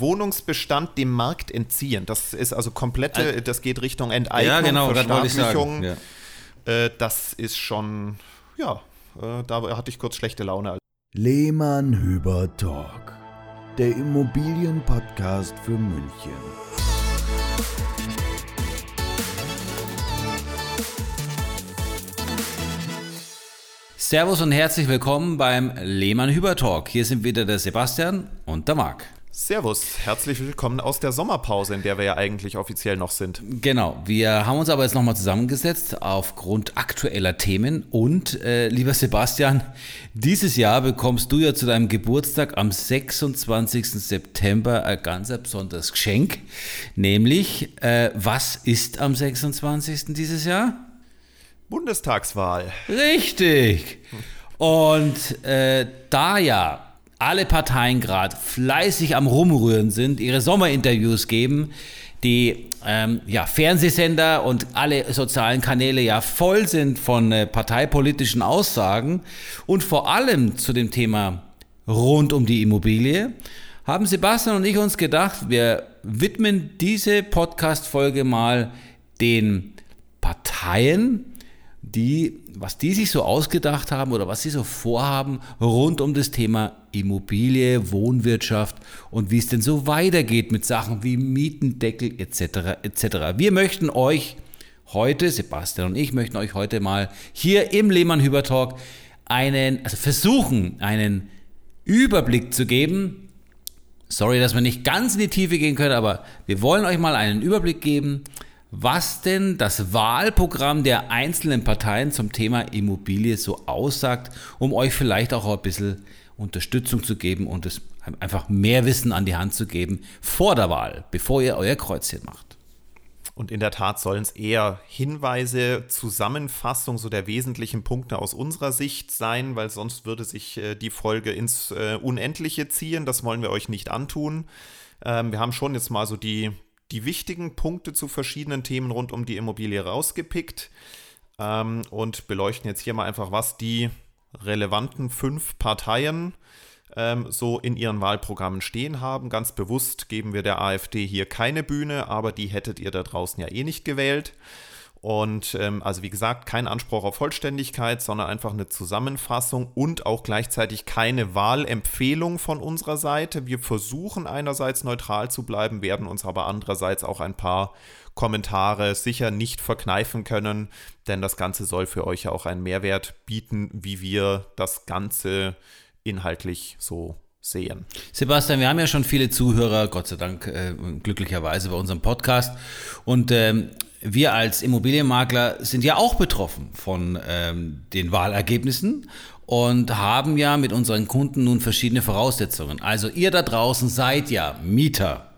Wohnungsbestand dem Markt entziehen. Das ist also komplette, das geht Richtung Enteignung, ja, genau, Verstaatlichung. Ja. Äh, das ist schon, ja, äh, da hatte ich kurz schlechte Laune. Lehmann Hüber Talk, der Immobilienpodcast für München. Servus und herzlich willkommen beim Lehmann Hüber Talk. Hier sind wieder der Sebastian und der Marc. Servus, herzlich willkommen aus der Sommerpause, in der wir ja eigentlich offiziell noch sind. Genau, wir haben uns aber jetzt nochmal zusammengesetzt aufgrund aktueller Themen und äh, lieber Sebastian, dieses Jahr bekommst du ja zu deinem Geburtstag am 26. September ein ganz besonderes Geschenk, nämlich äh, was ist am 26. dieses Jahr? Bundestagswahl. Richtig. Und äh, da ja alle Parteien gerade fleißig am Rumrühren sind, ihre Sommerinterviews geben, die ähm, ja, Fernsehsender und alle sozialen Kanäle ja voll sind von äh, parteipolitischen Aussagen. Und vor allem zu dem Thema rund um die Immobilie, haben Sebastian und ich uns gedacht, wir widmen diese Podcast-Folge mal den Parteien, die, was die sich so ausgedacht haben oder was sie so vorhaben rund um das Thema Immobilie, Wohnwirtschaft und wie es denn so weitergeht mit Sachen wie Mietendeckel etc. etc. Wir möchten euch heute, Sebastian und ich möchten euch heute mal hier im Lehmann Hüber Talk einen, also versuchen, einen Überblick zu geben. Sorry, dass wir nicht ganz in die Tiefe gehen können, aber wir wollen euch mal einen Überblick geben, was denn das Wahlprogramm der einzelnen Parteien zum Thema Immobilie so aussagt, um euch vielleicht auch ein bisschen Unterstützung zu geben und es einfach mehr Wissen an die Hand zu geben vor der Wahl, bevor ihr euer Kreuzchen macht. Und in der Tat sollen es eher Hinweise, Zusammenfassung so der wesentlichen Punkte aus unserer Sicht sein, weil sonst würde sich äh, die Folge ins äh, Unendliche ziehen. Das wollen wir euch nicht antun. Ähm, wir haben schon jetzt mal so die, die wichtigen Punkte zu verschiedenen Themen rund um die Immobilie rausgepickt ähm, und beleuchten jetzt hier mal einfach, was die relevanten fünf Parteien ähm, so in ihren Wahlprogrammen stehen haben. Ganz bewusst geben wir der AfD hier keine Bühne, aber die hättet ihr da draußen ja eh nicht gewählt. Und ähm, also wie gesagt, kein Anspruch auf Vollständigkeit, sondern einfach eine Zusammenfassung und auch gleichzeitig keine Wahlempfehlung von unserer Seite. Wir versuchen einerseits neutral zu bleiben, werden uns aber andererseits auch ein paar Kommentare sicher nicht verkneifen können, denn das Ganze soll für euch ja auch einen Mehrwert bieten, wie wir das Ganze inhaltlich so sehen. Sebastian, wir haben ja schon viele Zuhörer, Gott sei Dank, äh, glücklicherweise bei unserem Podcast. Und ähm, wir als Immobilienmakler sind ja auch betroffen von ähm, den Wahlergebnissen und haben ja mit unseren Kunden nun verschiedene Voraussetzungen. Also ihr da draußen seid ja Mieter.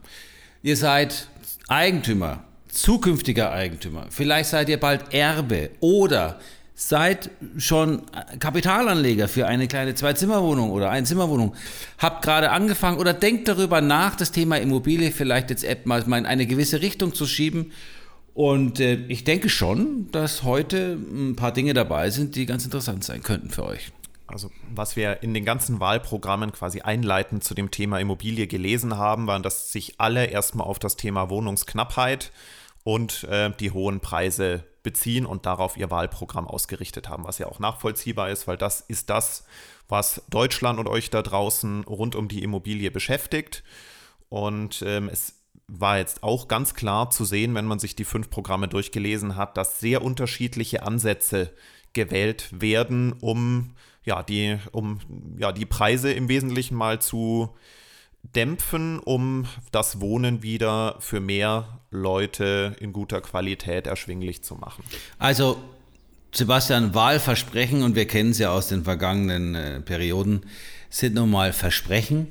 Ihr seid Eigentümer, zukünftiger Eigentümer. Vielleicht seid ihr bald Erbe oder seid schon Kapitalanleger für eine kleine Zwei-Zimmer-Wohnung oder Ein-Zimmer-Wohnung, habt gerade angefangen oder denkt darüber nach, das Thema Immobilie vielleicht jetzt mal in eine gewisse Richtung zu schieben und äh, ich denke schon, dass heute ein paar Dinge dabei sind, die ganz interessant sein könnten für euch. Also was wir in den ganzen Wahlprogrammen quasi einleitend zu dem Thema Immobilie gelesen haben, waren, dass sich alle erstmal auf das Thema Wohnungsknappheit und äh, die hohen Preise beziehen und darauf ihr Wahlprogramm ausgerichtet haben, was ja auch nachvollziehbar ist, weil das ist das, was Deutschland und euch da draußen rund um die Immobilie beschäftigt. Und ähm, es war jetzt auch ganz klar zu sehen, wenn man sich die fünf Programme durchgelesen hat, dass sehr unterschiedliche Ansätze gewählt werden, um ja, die, um ja, die Preise im Wesentlichen mal zu dämpfen, um das Wohnen wieder für mehr Leute in guter Qualität erschwinglich zu machen. Also Sebastian, Wahlversprechen, und wir kennen es ja aus den vergangenen äh, Perioden, sind nun mal Versprechen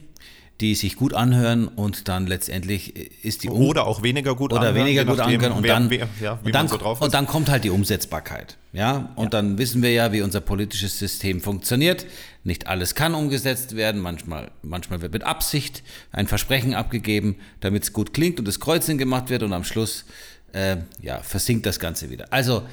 die sich gut anhören und dann letztendlich ist die um oder auch weniger gut oder anhören, weniger gut anhören und wer, dann wer, ja, und dann, so und dann kommt halt die Umsetzbarkeit, ja und ja. dann wissen wir ja, wie unser politisches System funktioniert. Nicht alles kann umgesetzt werden, manchmal manchmal wird mit Absicht ein Versprechen abgegeben, damit es gut klingt und das Kreuzchen gemacht wird und am Schluss äh, ja versinkt das Ganze wieder. Also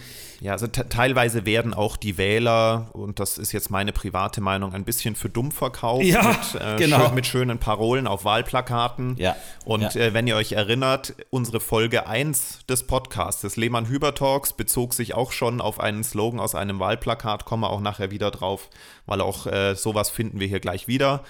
Ja, also teilweise werden auch die Wähler, und das ist jetzt meine private Meinung, ein bisschen für dumm verkauft. Ja, mit, äh, genau. schön, mit schönen Parolen auf Wahlplakaten. Ja, Und ja. Äh, wenn ihr euch erinnert, unsere Folge 1 des Podcasts, des Lehmann-Hüber-Talks, bezog sich auch schon auf einen Slogan aus einem Wahlplakat, kommen wir auch nachher wieder drauf, weil auch äh, sowas finden wir hier gleich wieder.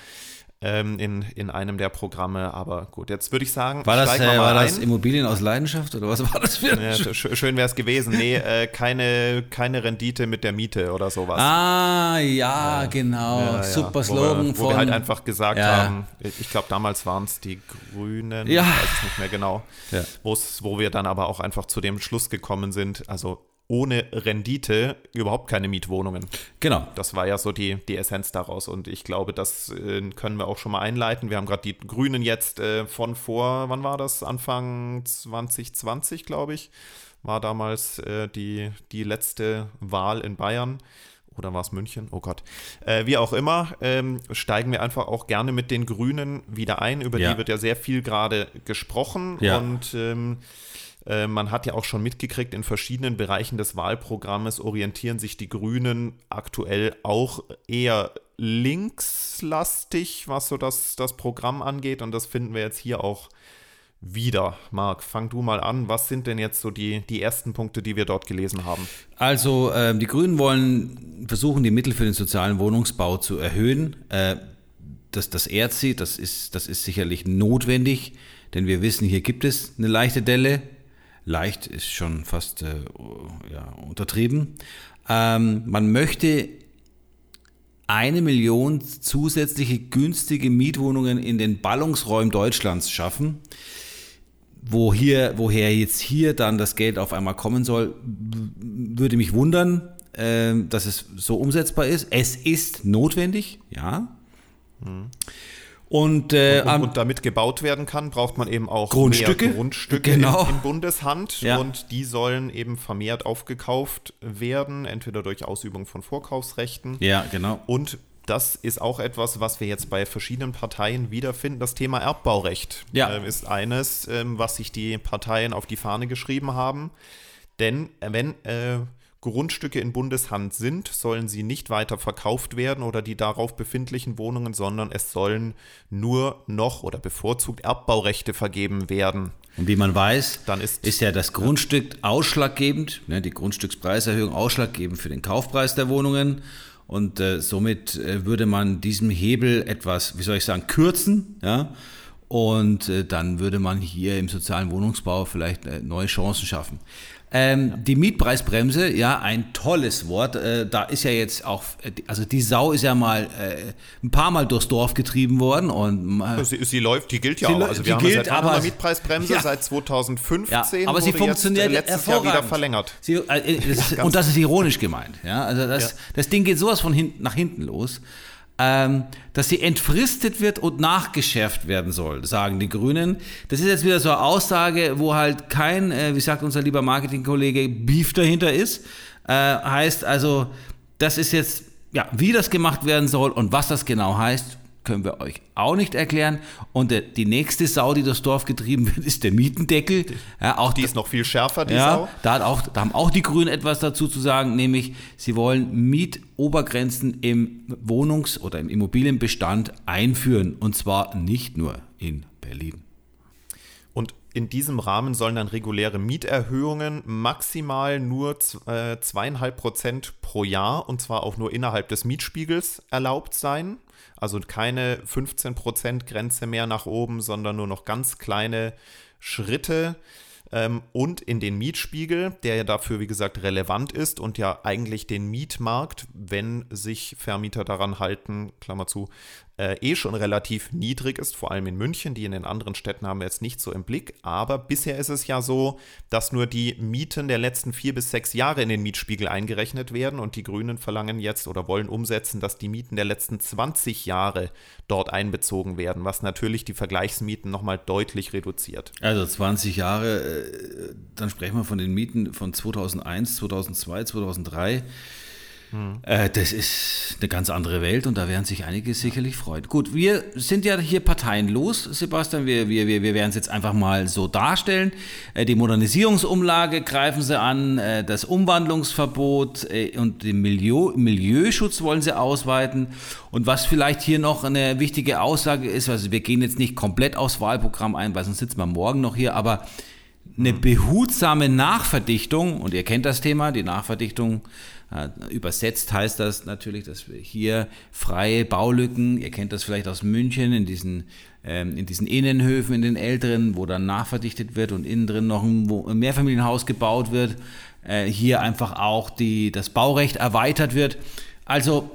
Ähm, in, in einem der Programme, aber gut, jetzt würde ich sagen, War das, äh, war das. Immobilien aus Leidenschaft oder was war das für ein Ja, sch schön wäre es gewesen. Nee, äh, keine, keine Rendite mit der Miete oder sowas. Ah, ja, genau. Ja, ja. Super Wo Slogan wir, wo von. wir halt einfach gesagt Ja. haben, ich glaube damals waren es die Grünen, Ja. ich weiß es nicht mehr genau, Ja. wo wir dann aber auch einfach zu dem Schluss gekommen sind, also ohne Rendite überhaupt keine Mietwohnungen. genau. Das war ja so die, die Essenz daraus und ich glaube, das äh, können wir auch schon mal einleiten. Wir haben gerade die Grünen jetzt äh, von vor, wann war das? Anfang 2020, glaube ich, war damals äh, die, die letzte Wahl in Bayern. Oder war es München? Oh Gott. Äh, wie auch immer, ähm, steigen wir einfach auch gerne mit den Grünen wieder ein. Über Ja. die wird ja sehr viel gerade gesprochen. Ja. Und ähm, äh, man hat ja auch schon mitgekriegt, in verschiedenen Bereichen des Wahlprogrammes orientieren sich die Grünen aktuell auch eher linkslastig, was so das, das Programm angeht. Und das finden wir jetzt hier auch wieder. Marc, fang du mal an. Was sind denn jetzt so die, die ersten Punkte, die wir dort gelesen haben? Also, ähm, die Grünen wollen versuchen, die Mittel für den sozialen Wohnungsbau zu erhöhen. Äh, das, das ehrt sie, das ist, das ist sicherlich notwendig, denn wir wissen, hier gibt es eine leichte Delle. Leicht ist schon fast äh, ja, untertrieben. Ähm, man möchte eine Million zusätzliche günstige Mietwohnungen in den Ballungsräumen Deutschlands schaffen. Wo hier, woher jetzt hier dann das Geld auf einmal kommen soll, würde mich wundern, ähm, dass es so umsetzbar ist. Es ist notwendig, ja. Und, äh, Und, am- und damit gebaut werden kann, braucht man eben auch Grundstücke. mehr Grundstücke Genau. in, in Bundeshand. Ja. Und die sollen eben vermehrt aufgekauft werden, entweder durch Ausübung von Vorkaufsrechten. ja, genau. Und das ist auch etwas, was wir jetzt bei verschiedenen Parteien wiederfinden. Das Thema Erbbaurecht Ja. ähm, ist eines, ähm, was sich die Parteien auf die Fahne geschrieben haben. Denn äh, wenn äh, Grundstücke in Bundeshand sind, sollen sie nicht weiter verkauft werden oder die darauf befindlichen Wohnungen, sondern es sollen nur noch oder bevorzugt Erbbaurechte vergeben werden. Und wie man weiß, Dann ist- ist ja das Grundstück ausschlaggebend, ne, die Grundstückspreiserhöhung ausschlaggebend für den Kaufpreis der Wohnungen. Und äh, somit äh, würde man diesem Hebel etwas, wie soll ich sagen, kürzen. Ja? Und äh, dann würde man hier im sozialen Wohnungsbau vielleicht äh, neue Chancen schaffen. Ähm, Die Mietpreisbremse, ja, ein tolles Wort. Äh, da ist ja jetzt auch, äh, die- also die Sau ist ja mal äh, ein paar Mal durchs Dorf getrieben worden und äh, Sie, sie läuft, die gilt ja auch. Also die wir haben gilt, ja seit aber- Mietpreisbremse Ja. seit 2015. Ja, aber sie wurde funktioniert jetzt, äh, letztes Jahr wieder verlängert. Sie, äh, das, und das ist ironisch gemeint. Ja? Also das, Ja. das Ding geht sowas von hinten nach hinten los, ähm, dass sie entfristet wird und nachgeschärft werden soll, sagen die Grünen. Das ist jetzt wieder so eine Aussage, wo halt kein, äh, wie sagt unser lieber Marketingkollege, Beef dahinter ist. Äh, heißt also, das ist jetzt, ja, wie das gemacht werden soll und was das genau heißt, können wir euch auch nicht erklären. Und der, die nächste Sau, die durchs Dorf getrieben wird, ist der Mietendeckel. Ja, auch Die ist noch viel schärfer, die ja, Sau. da, hat auch, da haben auch die Grünen etwas dazu zu sagen, nämlich sie wollen Mietobergrenzen im Wohnungs- oder im Immobilienbestand einführen und zwar nicht nur in Berlin. Und in diesem Rahmen sollen dann reguläre Mieterhöhungen maximal nur äh, zweieinhalb Prozent pro Jahr und zwar auch nur innerhalb des Mietspiegels erlaubt sein. Also keine 15 Prozent Grenze mehr nach oben, sondern nur noch ganz kleine Schritte. Ähm, und in den Mietspiegel, der ja dafür, wie gesagt, relevant ist und ja eigentlich den Mietmarkt, wenn sich Vermieter daran halten, Klammer zu, äh, eh schon relativ niedrig ist, vor allem in München. Die in den anderen Städten haben wir jetzt nicht so im Blick. Aber bisher ist es ja so, dass nur die Mieten der letzten vier bis sechs Jahre in den Mietspiegel eingerechnet werden. Und die Grünen verlangen jetzt oder wollen umsetzen, dass die Mieten der letzten 20 Jahre dort einbezogen werden, was natürlich die Vergleichsmieten nochmal deutlich reduziert. Also 20 Jahre, äh, dann sprechen wir von den Mieten von 2001, 2002, 2003. Mhm. Äh, das ist eine ganz andere Welt und da werden sich einige sicherlich freuen. Gut, wir sind ja hier parteienlos, Sebastian. Wir, wir, wir, wir werden es jetzt einfach mal so darstellen. Äh, die Modernisierungsumlage greifen sie an, äh, das Umwandlungsverbot äh, und den Milieu, Milieuschutz wollen sie ausweiten. Und was vielleicht hier noch eine wichtige Aussage ist, also wir gehen jetzt nicht komplett aufs Wahlprogramm ein, weil sonst sitzen wir morgen noch hier, aber eine behutsame Nachverdichtung, und ihr kennt das Thema, die Nachverdichtung übersetzt heißt das natürlich, dass wir hier freie Baulücken, ihr kennt das vielleicht aus München, in diesen, ähm, in diesen Innenhöfen, in den älteren, wo dann nachverdichtet wird und innen drin noch ein, ein Mehrfamilienhaus gebaut wird, äh, hier einfach auch die, das Baurecht erweitert wird. Also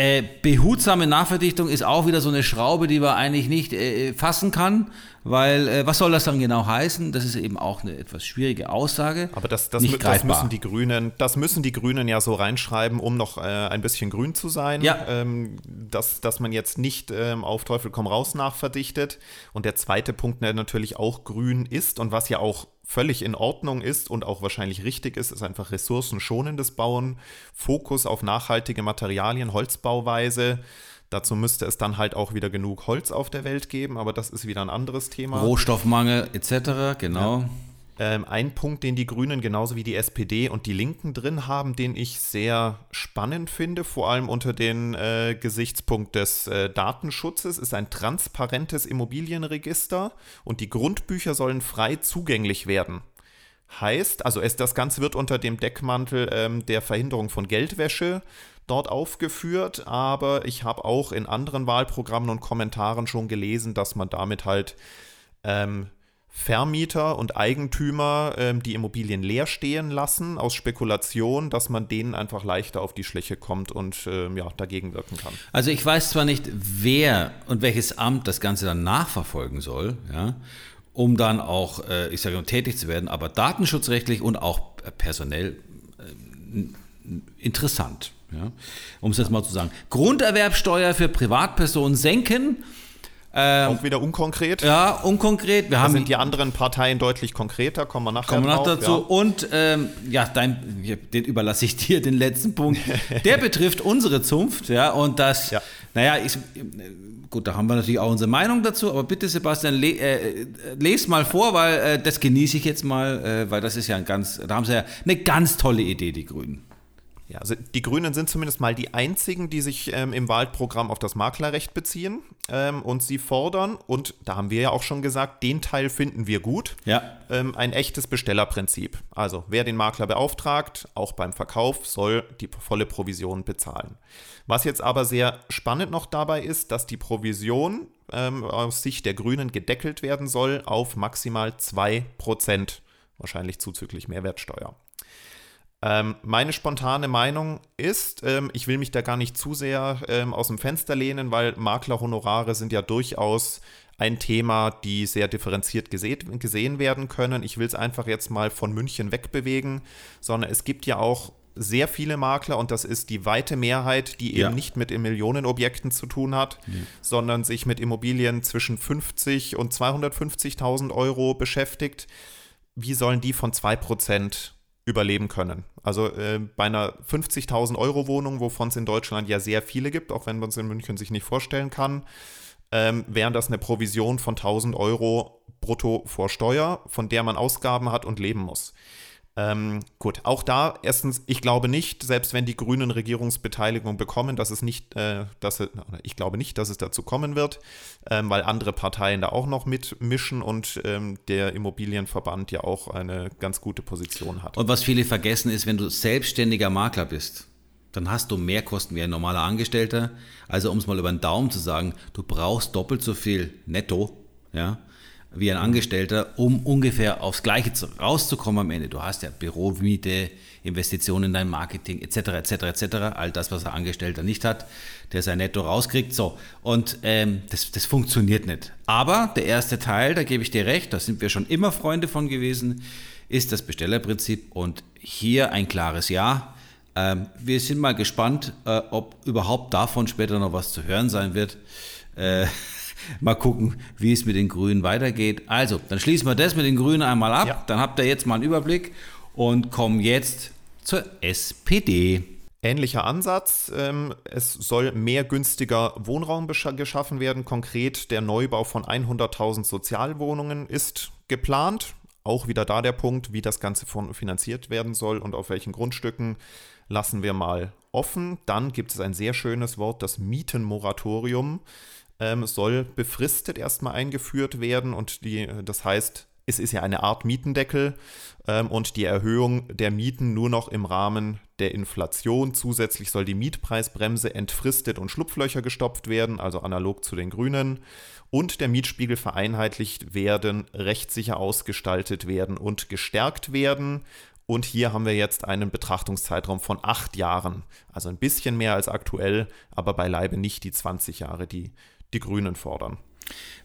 äh, behutsame Nachverdichtung ist auch wieder so eine Schraube, die man eigentlich nicht äh, fassen kann, weil äh, was soll das dann genau heißen? Das ist eben auch eine etwas schwierige Aussage. Aber das, das, das müssen die Grünen, das müssen die Grünen ja so reinschreiben, um noch äh, ein bisschen grün zu sein. Ja. Ähm, dass, dass man jetzt nicht ähm, auf Teufel komm raus nachverdichtet. Und der zweite Punkt, der natürlich auch grün ist und was ja auch völlig in Ordnung ist und auch wahrscheinlich richtig ist, ist einfach ressourcenschonendes Bauen, Fokus auf nachhaltige Materialien, Holzbauweise. Dazu müsste es dann halt auch wieder genug Holz auf der Welt geben, aber das ist wieder ein anderes Thema. Rohstoffmangel etc., genau. Ja. Ähm, ein Punkt, den die Grünen genauso wie die SPD und die Linken drin haben, den ich sehr spannend finde, vor allem unter dem äh, Gesichtspunkt des äh, Datenschutzes, ist ein transparentes Immobilienregister und die Grundbücher sollen frei zugänglich werden. Heißt, also es, das Ganze wird unter dem Deckmantel ähm, der Verhinderung von Geldwäsche dort aufgeführt, aber ich habe auch in anderen Wahlprogrammen und Kommentaren schon gelesen, dass man damit halt ähm, Vermieter und Eigentümer ähm, die Immobilien leer stehen lassen aus Spekulation, dass man denen einfach leichter auf die Schliche kommt und ähm, ja, dagegen wirken kann. Also ich weiß zwar nicht, wer und welches Amt das Ganze dann nachverfolgen soll, ja, um dann auch, äh, ich sage mal, tätig zu werden, aber datenschutzrechtlich und auch personell äh, interessant, ja, um es jetzt mal zu sagen. Grunderwerbsteuer für Privatpersonen senken ähm, Auch wieder unkonkret. Ja, unkonkret. Wir da haben sind die anderen Parteien deutlich konkreter, kommen wir nachher kommen wir noch dazu. Ja. Und ähm, ja, dein, den überlasse ich dir, den letzten Punkt. Der betrifft unsere Zunft, ja, und das, ja. naja, ich, gut, da haben wir natürlich auch unsere Meinung dazu, aber bitte, Sebastian, le, äh, lest mal vor, weil äh, das genieße ich jetzt mal, äh, weil das ist ja ein ganz, da haben sie ja eine ganz tolle Idee, die Grünen. Ja, also die Grünen sind zumindest mal die einzigen, die sich ähm, im Wahlprogramm auf das Maklerrecht beziehen ähm, und sie fordern, und da haben wir ja auch schon gesagt, den Teil finden wir gut, ja. ähm, ein echtes Bestellerprinzip. Also wer den Makler beauftragt, auch beim Verkauf, soll die volle Provision bezahlen. Was jetzt aber sehr spannend noch dabei ist, dass die Provision ähm, aus Sicht der Grünen gedeckelt werden soll auf maximal 2%, wahrscheinlich zuzüglich Mehrwertsteuer. Ähm, meine spontane Meinung ist, ähm, ich will mich da gar nicht zu sehr ähm, aus dem Fenster lehnen, weil Maklerhonorare sind ja durchaus ein Thema, die sehr differenziert gesehen, gesehen werden können. Ich will es einfach jetzt mal von München wegbewegen, sondern es gibt ja auch sehr viele Makler und das ist die weite Mehrheit, die ja. eben nicht mit Millionenobjekten zu tun hat, mhm. sondern sich mit Immobilien zwischen 50 und 250.000 Euro beschäftigt. Wie sollen die von 2% überleben können. Also äh, bei einer 50.000 Euro Wohnung, wovon es in Deutschland ja sehr viele gibt, auch wenn man es in München sich nicht vorstellen kann, ähm, wäre das eine Provision von 1000 Euro brutto vor Steuer, von der man Ausgaben hat und leben muss. Ähm, gut, auch da, erstens, ich glaube nicht, selbst wenn die Grünen Regierungsbeteiligung bekommen, dass es nicht, äh, dass es, ich glaube nicht, dass es dazu kommen wird, ähm, weil andere Parteien da auch noch mitmischen und ähm, der Immobilienverband ja auch eine ganz gute Position hat. Und was viele vergessen ist, wenn du selbstständiger Makler bist, dann hast du mehr Kosten wie ein normaler Angestellter. Also um es mal über den Daumen zu sagen, du brauchst doppelt so viel netto, ja, wie ein Angestellter, um ungefähr aufs Gleiche rauszukommen am Ende. Du hast ja Büromiete, Investitionen in dein Marketing etc. etc. etc. All das, was ein Angestellter nicht hat, der sein Netto rauskriegt. So und ähm, das, das funktioniert nicht. Aber der erste Teil, da gebe ich dir recht, da sind wir schon immer Freunde von gewesen, ist das Bestellerprinzip und hier ein klares Ja. Ähm, wir sind mal gespannt, äh, ob überhaupt davon später noch was zu hören sein wird. Äh, mal gucken, wie es mit den Grünen weitergeht. Also, dann schließen wir das mit den Grünen einmal ab. Ja. Dann habt ihr jetzt mal einen Überblick und kommen jetzt zur SPD. Ähnlicher Ansatz. Ähm, es soll mehr günstiger Wohnraum geschaffen werden. Konkret der Neubau von 100.000 Sozialwohnungen ist geplant. Auch wieder da der Punkt, wie das Ganze finanziert werden soll und auf welchen Grundstücken lassen wir mal offen. Dann gibt es ein sehr schönes Wort, das Mietenmoratorium ähm, soll befristet erstmal eingeführt werden und die, das heißt, es ist ja eine Art Mietendeckel ähm, und die Erhöhung der Mieten nur noch im Rahmen der Inflation. Zusätzlich soll die Mietpreisbremse entfristet und Schlupflöcher gestopft werden, also analog zu den Grünen. Und der Mietspiegel vereinheitlicht werden, rechtssicher ausgestaltet werden und gestärkt werden. Und hier haben wir jetzt einen Betrachtungszeitraum von acht Jahren. Also ein bisschen mehr als aktuell, aber beileibe nicht die 20 Jahre, die die Grünen fordern.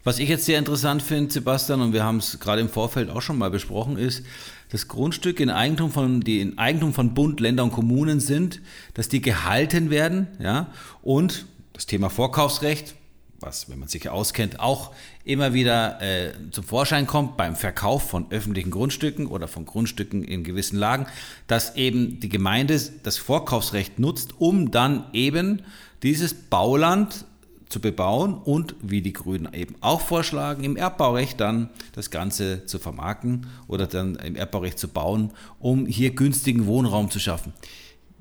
Was ich jetzt sehr interessant finde, Sebastian, und wir haben es gerade im Vorfeld auch schon mal besprochen, ist, dass Grundstücke in Eigentum von, die in Eigentum von Bund, Ländern und Kommunen sind, dass die gehalten werden, ja, und das Thema Vorkaufsrecht, was, wenn man sich auskennt, auch immer wieder äh, zum Vorschein kommt beim Verkauf von öffentlichen Grundstücken oder von Grundstücken in gewissen Lagen, dass eben die Gemeinde das Vorkaufsrecht nutzt, um dann eben dieses Bauland zu bebauen und, wie die Grünen eben auch vorschlagen, im Erbbaurecht dann das Ganze zu vermarkten oder dann im Erbbaurecht zu bauen, um hier günstigen Wohnraum zu schaffen.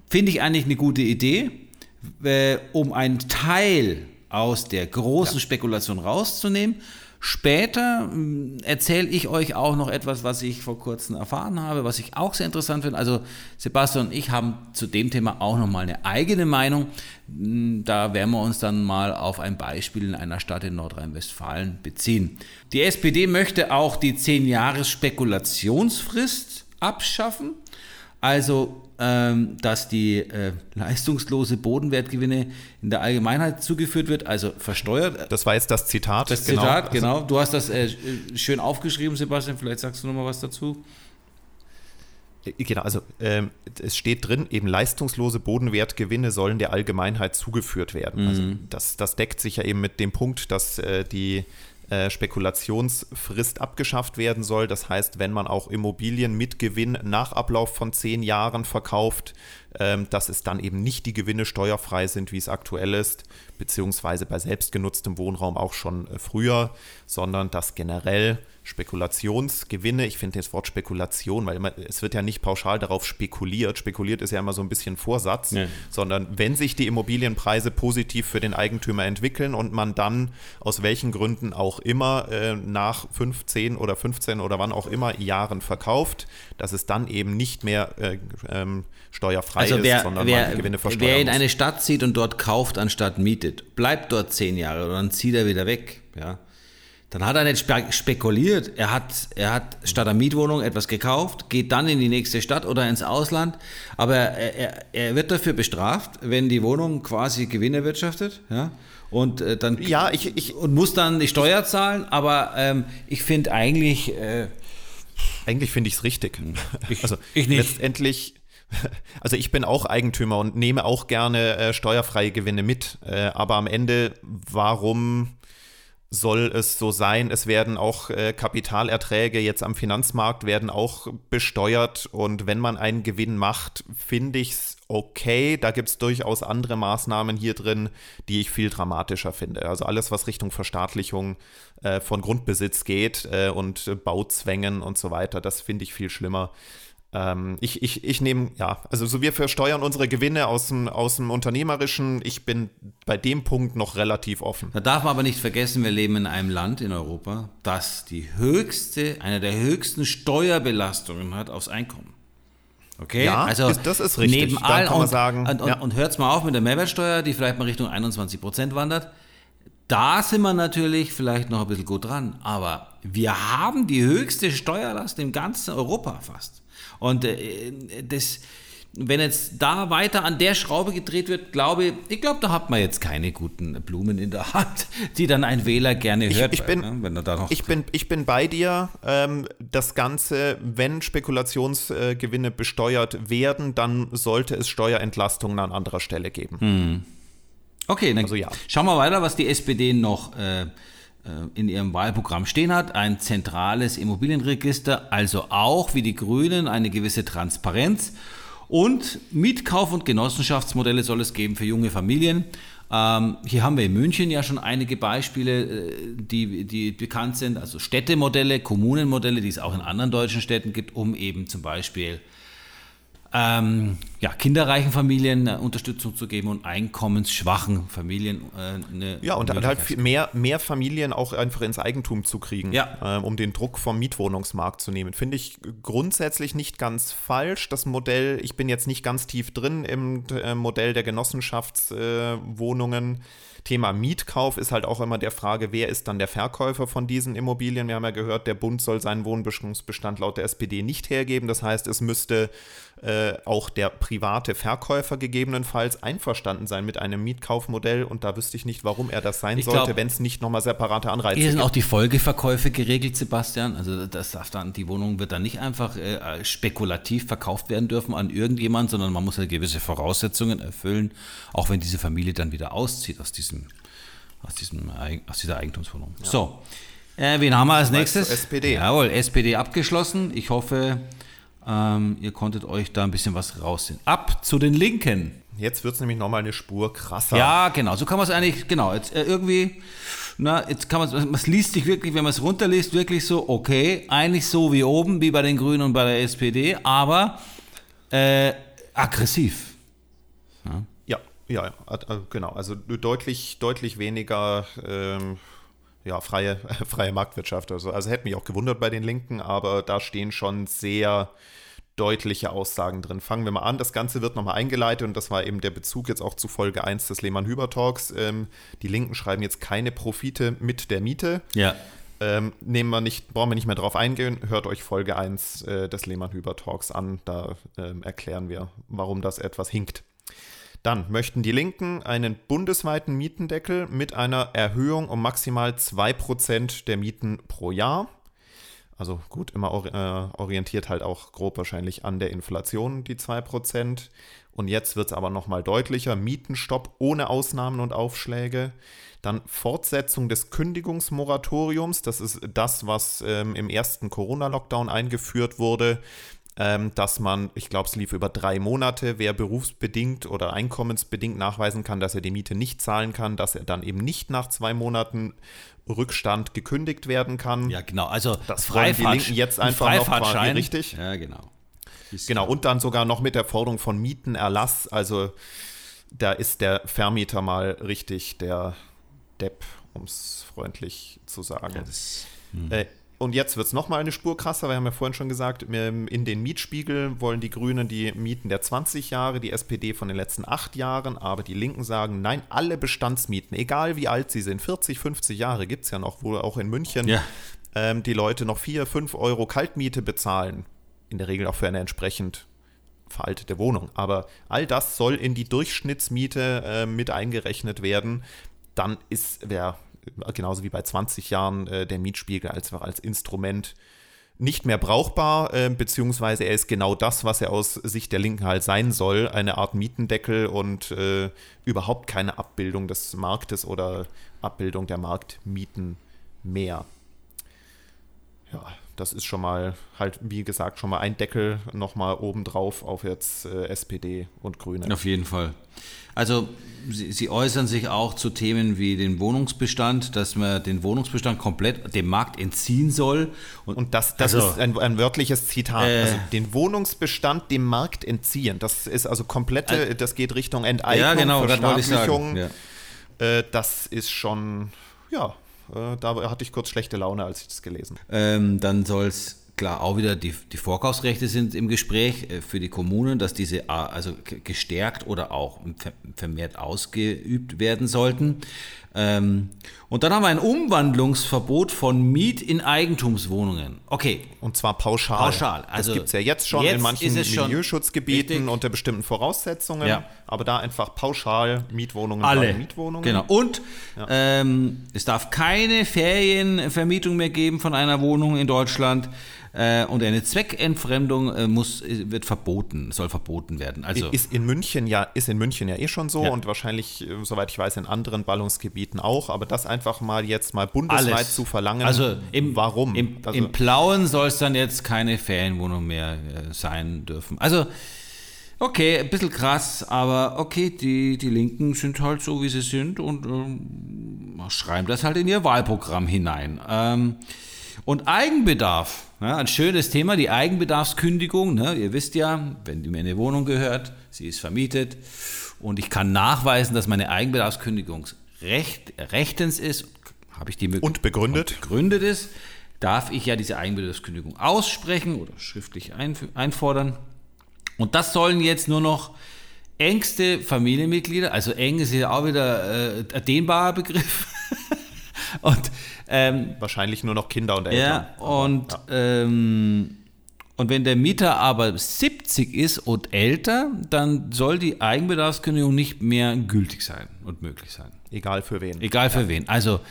Finde ich eigentlich eine gute Idee, äh, um einen Teil aus der großen ja. Spekulation rauszunehmen Später hm, erzähle ich euch auch noch etwas, was ich vor kurzem erfahren habe, was ich auch sehr interessant finde. Also Sebastian und ich haben zu dem Thema auch noch mal eine eigene Meinung. Hm, da werden wir uns dann mal auf ein Beispiel in einer Stadt in Nordrhein-Westfalen beziehen. Die SPD möchte auch die 10 Jahres Spekulationsfrist abschaffen. Also dass die äh, leistungslose Bodenwertgewinne in der Allgemeinheit zugeführt wird, also versteuert. Das war jetzt das Zitat. Das genau. Zitat, genau. Du hast das äh, schön aufgeschrieben, Sebastian. Vielleicht sagst du noch mal was dazu. Äh, genau, also ähm, es steht drin, eben leistungslose Bodenwertgewinne sollen der Allgemeinheit zugeführt werden. Also mhm. Also das, das deckt sich ja eben mit dem Punkt, dass äh, die äh, Spekulationsfrist abgeschafft werden soll. Das heißt, wenn man auch Immobilien mit Gewinn nach Ablauf von zehn Jahren verkauft, ähm, dass es dann eben nicht die Gewinne steuerfrei sind, wie es aktuell ist, beziehungsweise bei selbstgenutztem Wohnraum auch schon äh, früher, sondern dass generell Spekulationsgewinne, ich finde das Wort Spekulation, weil immer, es wird ja nicht pauschal darauf spekuliert, spekuliert ist ja immer so ein bisschen Vorsatz, nee. sondern wenn sich die Immobilienpreise positiv für den Eigentümer entwickeln und man dann aus welchen Gründen auch immer äh, nach 15 oder 15 oder wann auch immer Jahren verkauft, dass es dann eben nicht mehr äh, ähm, steuerfrei also wer, ist, sondern wer, man die Gewinne versteuern Wer in muss. eine Stadt zieht und dort kauft anstatt mietet, bleibt dort zehn Jahre oder dann zieht er wieder weg, ja. Dann hat er nicht spekuliert. Er hat, er hat statt einer Mietwohnung etwas gekauft, geht dann in die nächste Stadt oder ins Ausland. Aber er, er, er wird dafür bestraft, wenn die Wohnung quasi Gewinne wirtschaftet. Ja? Und äh, dann ja, ich, ich, und muss dann die Steuer zahlen. Aber ähm, ich finde eigentlich. Äh, eigentlich finde ich es richtig. Ich, also ich nicht. letztendlich. Also ich bin auch Eigentümer und nehme auch gerne äh, steuerfreie Gewinne mit. Äh, aber am Ende, warum soll es so sein. Es werden auch äh, Kapitalerträge jetzt am Finanzmarkt werden auch besteuert und wenn man einen Gewinn macht, finde ich es okay. Da gibt es durchaus andere Maßnahmen hier drin, die ich viel dramatischer finde. Also alles, was Richtung Verstaatlichung äh, von Grundbesitz geht äh, und Bauzwängen und so weiter, das finde ich viel schlimmer. Ähm, ich ich, ich nehme, ja, also so wir versteuern unsere Gewinne aus dem, aus dem Unternehmerischen. Ich bin bei dem Punkt noch relativ offen. Da darf man aber nicht vergessen, wir leben in einem Land in Europa, das die höchste, eine der höchsten Steuerbelastungen hat aufs Einkommen. Okay, ja, also ist, das ist richtig. Neben all man sagen, und, und, ja. und hört's mal auf mit der Mehrwertsteuer, die vielleicht mal Richtung 21 Prozent wandert. Da sind wir natürlich vielleicht noch ein bisschen gut dran, aber wir haben die höchste Steuerlast im ganzen Europa fast. Und äh, das, wenn jetzt da weiter an der Schraube gedreht wird, glaube ich, glaube, da hat man jetzt keine guten Blumen in der Hand, die dann ein Wähler gerne hört. Ich, ich bin, ne, wenn er da noch ich, bin, ich bin bei dir. Ähm, das Ganze, wenn Spekulationsgewinne besteuert werden, dann sollte es Steuerentlastungen an anderer Stelle geben. Hm. Okay, dann also, ja. schauen wir weiter, was die SPD noch äh, äh, in ihrem Wahlprogramm stehen hat, ein zentrales Immobilienregister, also auch wie die Grünen eine gewisse Transparenz Und Mietkauf- und Genossenschaftsmodelle soll es geben für junge Familien. Ähm, hier haben wir in München ja schon einige Beispiele, äh, die, die bekannt sind, also Städtemodelle, Kommunenmodelle, die es auch in anderen deutschen Städten gibt, um eben zum Beispiel ähm, ja, kinderreichen Familien äh, Unterstützung zu geben und einkommensschwachen Familien äh, eine Ja, und halt mehr, mehr Familien auch einfach ins Eigentum zu kriegen, ja. ähm, um den Druck vom Mietwohnungsmarkt zu nehmen. Finde ich grundsätzlich nicht ganz falsch. Das Modell, ich bin jetzt nicht ganz tief drin im äh, Modell der Genossenschaftswohnungen. Thema Mietkauf ist halt auch immer der Frage, wer ist dann der Verkäufer von diesen Immobilien? Wir haben ja gehört, der Bund soll seinen Wohnbestimmungsbestand laut der SPD nicht hergeben. Das heißt, es müsste äh, auch der private Verkäufer gegebenenfalls einverstanden sein mit einem Mietkaufmodell. Und da wüsste ich nicht, warum er das sein ich sollte, wenn es nicht nochmal separate Anreize gibt. Hier sind auch die Folgeverkäufe geregelt, Sebastian. Also das darf dann, die Wohnung wird dann nicht einfach äh, spekulativ verkauft werden dürfen an irgendjemand, sondern man muss ja gewisse Voraussetzungen erfüllen, auch wenn diese Familie dann wieder auszieht aus diesem diesem, aus, diesem, aus dieser Eigentumswohnung. Ja. So, äh, wen haben wir als nächstes? SPD. Jawohl, SPD abgeschlossen. Ich hoffe, ähm, ihr konntet euch da ein bisschen was rausziehen. Ab zu den Linken. Jetzt wird es nämlich nochmal eine Spur krasser. Ja, genau. So kann man es eigentlich, genau. Jetzt äh, irgendwie, na, jetzt kann man es, liest sich wirklich, wenn man es runterliest, wirklich so, okay, eigentlich so wie oben, wie bei den Grünen und bei der SPD, aber äh, aggressiv. Ja. Ja, äh, genau. Also deutlich, deutlich weniger ähm, ja, freie, freie Marktwirtschaft. Also, also hätte mich auch gewundert bei den Linken, aber da stehen schon sehr deutliche Aussagen drin. Fangen wir mal an. Das Ganze wird nochmal eingeleitet und das war eben der Bezug jetzt auch zu Folge 1 des Lehmann-Hüber-Talks. Ähm, die Linken schreiben jetzt keine Profite mit der Miete. Ja. Ähm, nehmen wir nicht, brauchen wir nicht mehr drauf eingehen. Hört euch Folge 1 äh, des Lehmann-Hüber-Talks an. Da ähm, erklären wir, warum das etwas hinkt. Dann möchten die Linken einen bundesweiten Mietendeckel mit einer Erhöhung um maximal 2% der Mieten pro Jahr. Also gut, immer äh, orientiert halt auch grob wahrscheinlich an der Inflation, die 2%. Und jetzt wird es aber nochmal deutlicher. Mietenstopp ohne Ausnahmen und Aufschläge. Dann Fortsetzung des Kündigungsmoratoriums. Das ist das, was ähm, im ersten Corona-Lockdown eingeführt wurde ähm, dass man, ich glaube, es lief über drei Monate, wer berufsbedingt oder einkommensbedingt nachweisen kann, dass er die Miete nicht zahlen kann, dass er dann eben nicht nach zwei Monaten Rückstand gekündigt werden kann. Ja, genau. Also das Freifahrt, die Linken jetzt einfach noch quasi richtig. Ja, genau. Ist genau, und dann sogar noch mit der Forderung von Mietenerlass. Also da ist der Vermieter mal richtig der Depp, um es freundlich zu sagen. Ja, das, hm. äh, und jetzt wird es nochmal eine Spur krasser. Wir haben ja vorhin schon gesagt, in den Mietspiegel wollen die Grünen die Mieten der 20 Jahre, die SPD von den letzten acht Jahren, aber die Linken sagen, nein, alle Bestandsmieten, egal wie alt sie sind, 40, 50 Jahre gibt es ja noch, wo auch in München ja. ähm, die Leute noch 4, 5 Euro Kaltmiete bezahlen. In der Regel auch für eine entsprechend veraltete Wohnung. Aber all das soll in die Durchschnittsmiete äh, mit eingerechnet werden. Dann ist wer genauso wie bei 20 Jahren äh, der Mietspiegel als, als Instrument nicht mehr brauchbar, äh, beziehungsweise er ist genau das, was er aus Sicht der Linken halt sein soll, eine Art Mietendeckel und äh, überhaupt keine Abbildung des Marktes oder Abbildung der Marktmieten mehr. Ja, das ist schon mal halt, wie gesagt, schon mal ein Deckel nochmal obendrauf auf jetzt äh, SPD und Grüne. Auf jeden Fall. Also Sie, Sie, äußern sich auch zu Themen wie den Wohnungsbestand, dass man den Wohnungsbestand komplett dem Markt entziehen soll. Und, und das, das also, ist ein, ein, wörtliches Zitat. Äh, also den Wohnungsbestand dem Markt entziehen. Das ist also komplette, äh, das geht Richtung Enteignung, ja, genau, Verstaatlichung. Ja. Äh, das ist schon, ja, äh, da hatte ich kurz schlechte Laune, als ich das gelesen habe. Ähm, dann soll es klar auch wieder die, die Vorkaufsrechte sind im Gespräch äh, für die Kommunen, dass diese äh, also gestärkt oder auch vermehrt ausgeübt werden sollten. Ähm, und dann haben wir ein Umwandlungsverbot von Miet in Eigentumswohnungen. Okay. Und zwar pauschal. Pauschal. Also das gibt es ja jetzt schon jetzt in manchen Milieuschutzgebieten unter bestimmten Voraussetzungen. Ja. Aber da einfach pauschal Mietwohnungen Alle. Mietwohnungen. Genau. Und ja. ähm, es darf keine Ferienvermietung mehr geben von einer Wohnung in Deutschland. Äh, und eine Zweckentfremdung äh, muss, wird verboten, soll verboten werden. Also ist in München ja, ist in München ja eh schon so ja. und wahrscheinlich, äh, soweit ich weiß, in anderen Ballungsgebieten auch. Aber das einfach mal jetzt mal bundesweit Alles. zu verlangen, also im, warum? Im, also, im Plauen soll es dann jetzt keine Ferienwohnung mehr äh, sein dürfen. Also Okay, ein bisschen krass, aber okay, die, die Linken sind halt so, wie sie sind und ähm, schreiben das halt in ihr Wahlprogramm hinein. Ähm, und Eigenbedarf, ja, ein schönes Thema, die Eigenbedarfskündigung. Ne? Ihr wisst ja, wenn mir eine Wohnung gehört, sie ist vermietet und ich kann nachweisen, dass meine Eigenbedarfskündigung recht, rechtens ist, habe ich die Möglichkeit. Und begründet. Und begründet ist, darf ich ja diese Eigenbedarfskündigung aussprechen oder schriftlich einfordern. Und das sollen jetzt nur noch engste Familienmitglieder, also eng ist ja auch wieder äh, ein dehnbarer Begriff. und ähm, wahrscheinlich nur noch Kinder und Eltern. Ja, und, ja. Ähm, und wenn der Mieter aber 70 ist und älter, dann soll die Eigenbedarfskündigung nicht mehr gültig sein und möglich sein. Egal für wen. Egal für ja. wen. Also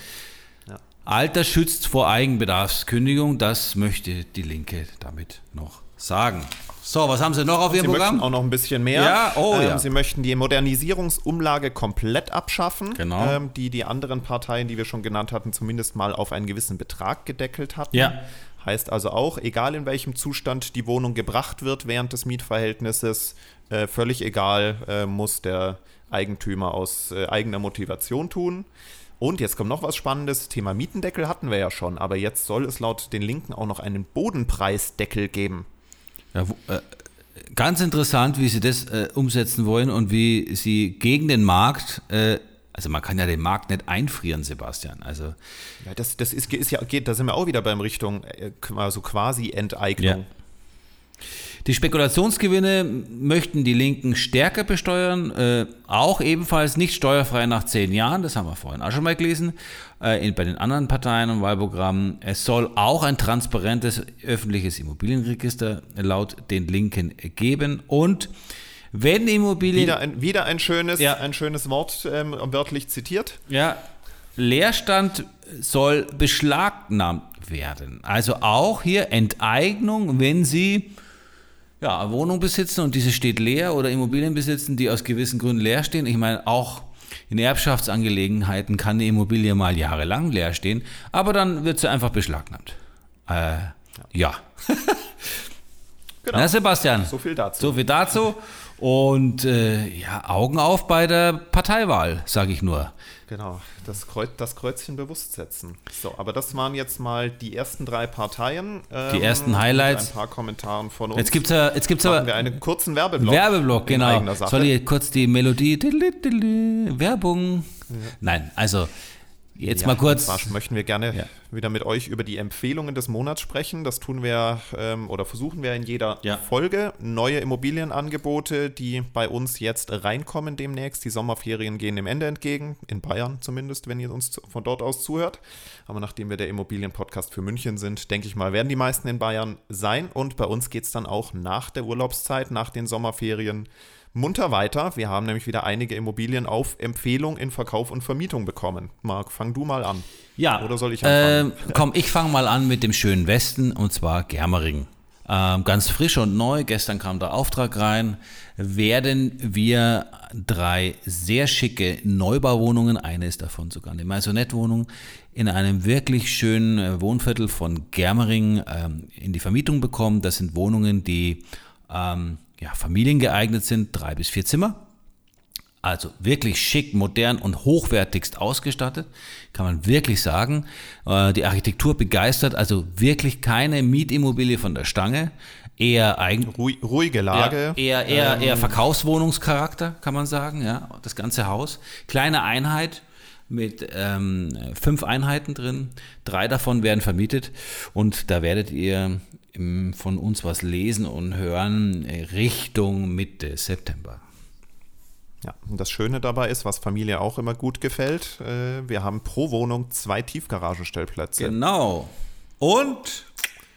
ja. Alter schützt vor Eigenbedarfskündigung, das möchte die Linke damit noch sagen. So, was haben Sie noch auf Ihrem Sie Programm? möchten auch noch ein bisschen mehr. Ja, oh ähm, ja. Sie möchten die Modernisierungsumlage komplett abschaffen, genau. ähm, die die anderen Parteien, die wir schon genannt hatten, zumindest mal auf einen gewissen Betrag gedeckelt hatten. Ja. Heißt also auch, egal in welchem Zustand die Wohnung gebracht wird während des Mietverhältnisses, äh, völlig egal, äh, muss der Eigentümer aus äh, eigener Motivation tun. Und jetzt kommt noch was Spannendes. Thema Mietendeckel hatten wir ja schon, aber jetzt soll es laut den Linken auch noch einen Bodenpreisdeckel geben. Ja, äh, ganz interessant, wie sie das äh, umsetzen wollen und wie sie gegen den Markt, äh, also man kann ja den Markt nicht einfrieren, Sebastian. Also ja, das, das ist, ist ja, geht, da sind wir auch wieder beim Richtung, also quasi Enteignung. Ja. Die Spekulationsgewinne möchten die Linken stärker besteuern, äh, auch ebenfalls nicht steuerfrei nach zehn Jahren, das haben wir vorhin auch schon mal gelesen, äh, in, bei den anderen Parteien und Wahlprogrammen. Es soll auch ein transparentes öffentliches Immobilienregister laut den Linken geben und wenn Immobilien... Wieder ein, wieder ein, schönes, ja. ein schönes Wort, ähm, wörtlich zitiert. Ja, Leerstand soll beschlagnahmt werden. Also auch hier Enteignung, wenn Sie ja, Wohnung besitzen und diese steht leer oder Immobilien besitzen, die aus gewissen Gründen leer stehen. Ich meine, auch in Erbschaftsangelegenheiten kann eine Immobilie mal jahrelang leer stehen, aber dann wird sie einfach beschlagnahmt. Äh, ja. genau. Na, Sebastian. So viel dazu. So viel dazu. Und äh, ja, Augen auf bei der Parteiwahl, sage ich nur. Genau, das, Kreuz, das Kreuzchen bewusst setzen. So, aber das waren jetzt mal die ersten drei Parteien. Ähm, die ersten Highlights. Ein paar Kommentaren von uns. Jetzt gibt es jetzt gibt's aber wir einen kurzen Werbeblock. Werbeblock, genau. Soll ich kurz die Melodie, Werbung? Ja. Nein, also Jetzt ja, mal kurz. Zwar möchten wir gerne ja. wieder mit euch über die Empfehlungen des Monats sprechen. Das tun wir ähm, oder versuchen wir in jeder ja. Folge. Neue Immobilienangebote, die bei uns jetzt reinkommen demnächst. Die Sommerferien gehen dem Ende entgegen, in Bayern zumindest, wenn ihr uns von dort aus zuhört. Aber nachdem wir der Immobilienpodcast für München sind, denke ich mal, werden die meisten in Bayern sein. Und bei uns geht es dann auch nach der Urlaubszeit, nach den Sommerferien munter weiter. Wir haben nämlich wieder einige Immobilien auf Empfehlung in Verkauf und Vermietung bekommen. Marc, fang du mal an. Ja. Oder soll ich anfangen? Äh, komm, ich fange mal an mit dem schönen Westen und zwar Germering. Ähm, ganz frisch und neu, gestern kam der Auftrag rein, werden wir drei sehr schicke Neubauwohnungen, eine ist davon sogar eine Maisonette-Wohnung, in einem wirklich schönen äh, Wohnviertel von Germering ähm, in die Vermietung bekommen. Das sind Wohnungen, die ähm, ja, familiengeeignet sind, drei bis vier Zimmer. Also wirklich schick, modern und hochwertigst ausgestattet, kann man wirklich sagen. Äh, die Architektur begeistert, also wirklich keine Mietimmobilie von der Stange, eher eigen, ruhige Lage, eher eher eher ähm. Verkaufswohnungscharakter, kann man sagen. Ja, das ganze Haus, kleine Einheit mit ähm, fünf Einheiten drin, drei davon werden vermietet und da werdet ihr von uns was lesen und hören äh, Richtung Mitte September. Ja, und das Schöne dabei ist, was Familie auch immer gut gefällt, äh, wir haben pro Wohnung zwei Tiefgaragenstellplätze. Genau. Und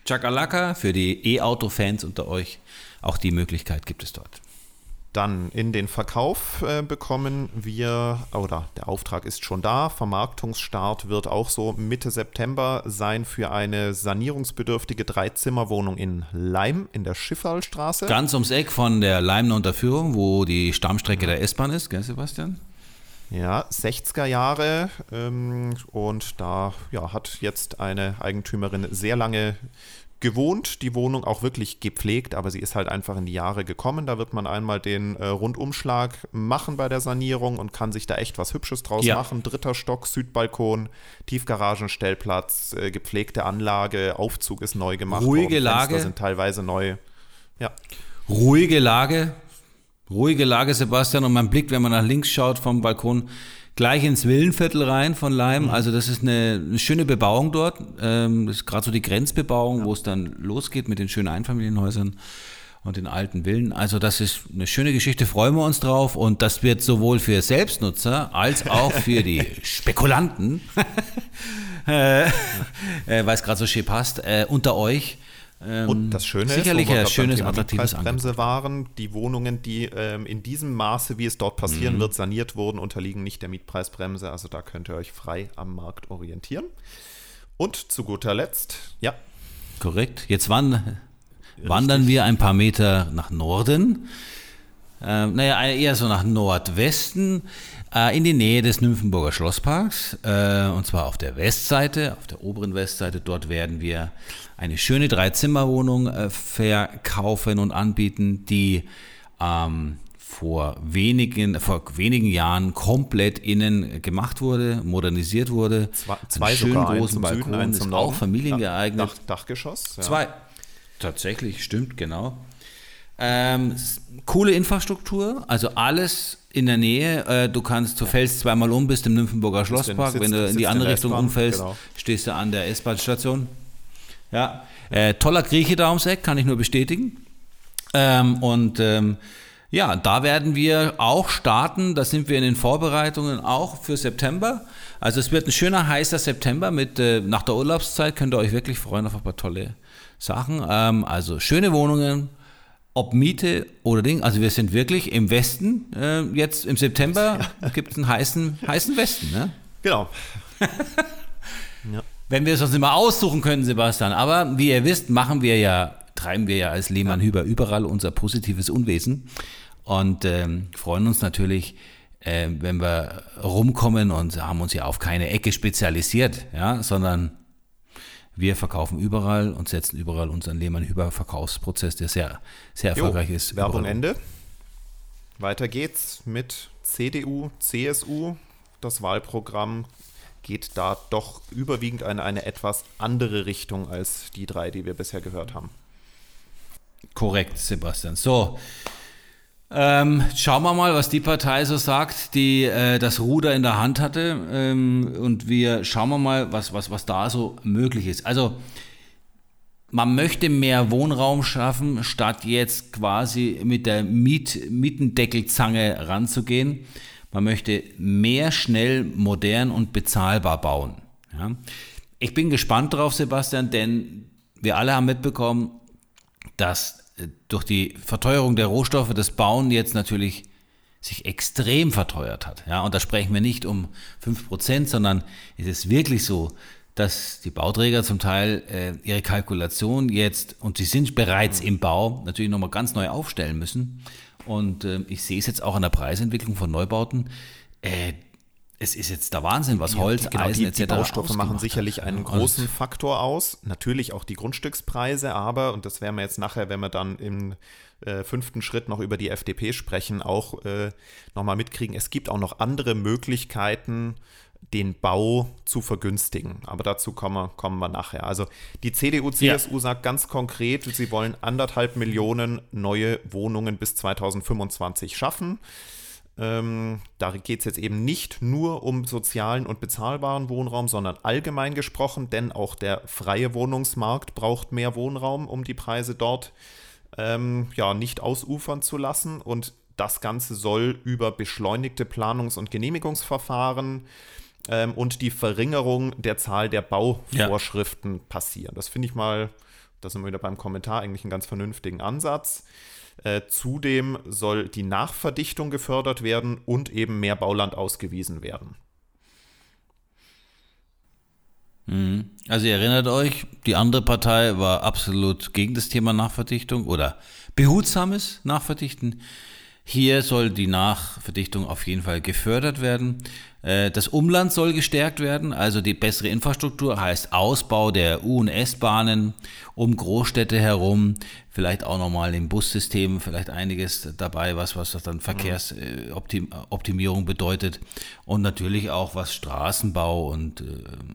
Chakalaka für die E-Auto-Fans unter euch, auch die Möglichkeit gibt es dort. Dann in den Verkauf äh, bekommen wir, oder der Auftrag ist schon da, Vermarktungsstart wird auch so Mitte September sein für eine sanierungsbedürftige Dreizimmerwohnung in Leim in der Schiffallstraße. Ganz ums Eck von der Leimner Unterführung, wo die Stammstrecke der S-Bahn ist, gell Sebastian? Ja, 60er Jahre ähm, und da ja, hat jetzt eine Eigentümerin sehr lange gewohnt, die Wohnung auch wirklich gepflegt, aber sie ist halt einfach in die Jahre gekommen. Da wird man einmal den äh, Rundumschlag machen bei der Sanierung und kann sich da echt was Hübsches draus Ja. machen. Dritter Stock, Südbalkon, Tiefgaragenstellplatz, äh, gepflegte Anlage, Aufzug ist neu gemacht. Ruhige worden, Lage. Fenster sind teilweise neu. Ja, Ruhige Lage, ruhige Lage, Sebastian, und man blickt, wenn man nach links schaut vom Balkon, gleich ins Villenviertel rein von Leim. Mhm. Also das ist eine, eine schöne Bebauung dort. Ähm, das ist gerade so die Grenzbebauung, wo es dann losgeht mit den schönen Einfamilienhäusern und den alten Villen. Also das ist eine schöne Geschichte, freuen wir uns drauf. Und das wird sowohl für Selbstnutzer als auch für die Spekulanten, äh, äh, weil es gerade so schön passt, äh, unter euch. Ähm, Und das Schöne sicherlich ist, wo wir ein schönes, attraktives. Mietpreisbremse waren, die Wohnungen, die ähm, in diesem Maße, wie es dort passieren Mhm. wird, saniert wurden, unterliegen nicht der Mietpreisbremse. Also da könnt ihr euch frei am Markt orientieren. Und zu guter Letzt, ja, Korrekt. Jetzt wand wandern wir ein paar Meter nach Norden. Ähm, naja, eher so nach Nordwesten, äh, in die Nähe des Nymphenburger Schlossparks. Äh, und zwar auf der Westseite, auf der oberen Westseite. Dort werden wir eine schöne Dreizimmerwohnung äh, verkaufen und anbieten, die ähm, vor wenigen, vor wenigen Jahren komplett innen gemacht wurde, modernisiert wurde. zwei, zwei schönen großen Balkon, Süden, ist auch familiengeeignet. Dach, Dachgeschoss. Ja. Zwei. Tatsächlich, stimmt, genau. Ähm, coole Infrastruktur, also alles in der Nähe. Äh, du kannst, du fällst zweimal um, bist im Nymphenburger Schlosspark. sitzt- Wenn du in die andere der Richtung umfällst, genau. stehst du an der S-Bahn-Station. Ja, äh, toller Grieche da ums Eck, kann ich nur bestätigen. Ähm, und ähm, ja, da werden wir auch starten. Da sind wir in den Vorbereitungen auch für September. Also es wird ein schöner, heißer September mit äh, nach der Urlaubszeit. Könnt ihr euch wirklich freuen auf ein paar tolle Sachen. Ähm, also schöne Wohnungen, ob Miete oder Ding. Also wir sind wirklich im Westen. Äh, jetzt im September gibt es einen heißen, heißen Westen. Ne? Genau. Wenn wir es uns immer aussuchen können, Sebastian. Aber wie ihr wisst, machen wir ja, treiben wir ja als Lehmann Hüber überall unser positives Unwesen und ähm, freuen uns natürlich, äh, wenn wir rumkommen und haben uns ja auf keine Ecke spezialisiert, ja, sondern wir verkaufen überall und setzen überall unseren Lehmann Hüber Verkaufsprozess, der sehr, sehr Jo, erfolgreich ist. Werbung überall. Ende. Weiter geht's mit CDU, CSU. Das Wahlprogramm geht da doch überwiegend in eine etwas andere Richtung als die drei, die wir bisher gehört haben. Korrekt, Sebastian. So, ähm, schauen wir mal, was die Partei so sagt, die äh, das Ruder in der Hand hatte. Ähm, und wir schauen wir mal, was, was, was da so möglich ist. Also, man möchte mehr Wohnraum schaffen, statt jetzt quasi mit der Miet, Mietendeckelzange ranzugehen. Man möchte mehr schnell, modern und bezahlbar bauen. Ja. Ich bin gespannt drauf, Sebastian, denn wir alle haben mitbekommen, dass durch die Verteuerung der Rohstoffe das Bauen jetzt natürlich sich extrem verteuert hat. Ja, und da sprechen wir nicht um 5%, sondern es ist wirklich so, dass die Bauträger zum Teil äh, ihre Kalkulation jetzt, und sie sind bereits im Bau, natürlich nochmal ganz neu aufstellen müssen. Und äh, ich sehe es jetzt auch an der Preisentwicklung von Neubauten. Äh, es ist jetzt der Wahnsinn, was Holz, die, genau, Eisen die, etc. die Baustoffe machen sicherlich einen Und- großen Faktor aus. Natürlich auch die Grundstückspreise, aber, und das werden wir jetzt nachher, wenn wir dann im äh, fünften Schritt noch über die FDP sprechen, auch äh, nochmal mitkriegen, es gibt auch noch andere Möglichkeiten, den Bau zu vergünstigen. Aber dazu kommen wir, kommen wir nachher. Also die CDU, CSU sagt ganz konkret, sie wollen anderthalb Millionen neue Wohnungen bis 2025 schaffen. Ähm, da geht es jetzt eben nicht nur um sozialen und bezahlbaren Wohnraum, sondern allgemein gesprochen, denn auch der freie Wohnungsmarkt braucht mehr Wohnraum, um die Preise dort ähm, ja, nicht ausufern zu lassen. Und das Ganze soll über beschleunigte Planungs- und Genehmigungsverfahren ähm, und die Verringerung der Zahl der Bauvorschriften passieren. Das finde ich mal, da sind wir wieder beim Kommentar, eigentlich einen ganz vernünftigen Ansatz. Äh, zudem soll die Nachverdichtung gefördert werden und eben mehr Bauland ausgewiesen werden. Also ihr erinnert euch, die andere Partei war absolut gegen das Thema Nachverdichtung oder behutsames Nachverdichten. Hier soll die Nachverdichtung auf jeden Fall gefördert werden. Äh, das Umland soll gestärkt werden, also die bessere Infrastruktur heißt Ausbau der U- und S-Bahnen um Großstädte herum, vielleicht auch nochmal im Bussystem, vielleicht einiges dabei, was, was dann Verkehrsoptimierung bedeutet und natürlich auch was Straßenbau und äh,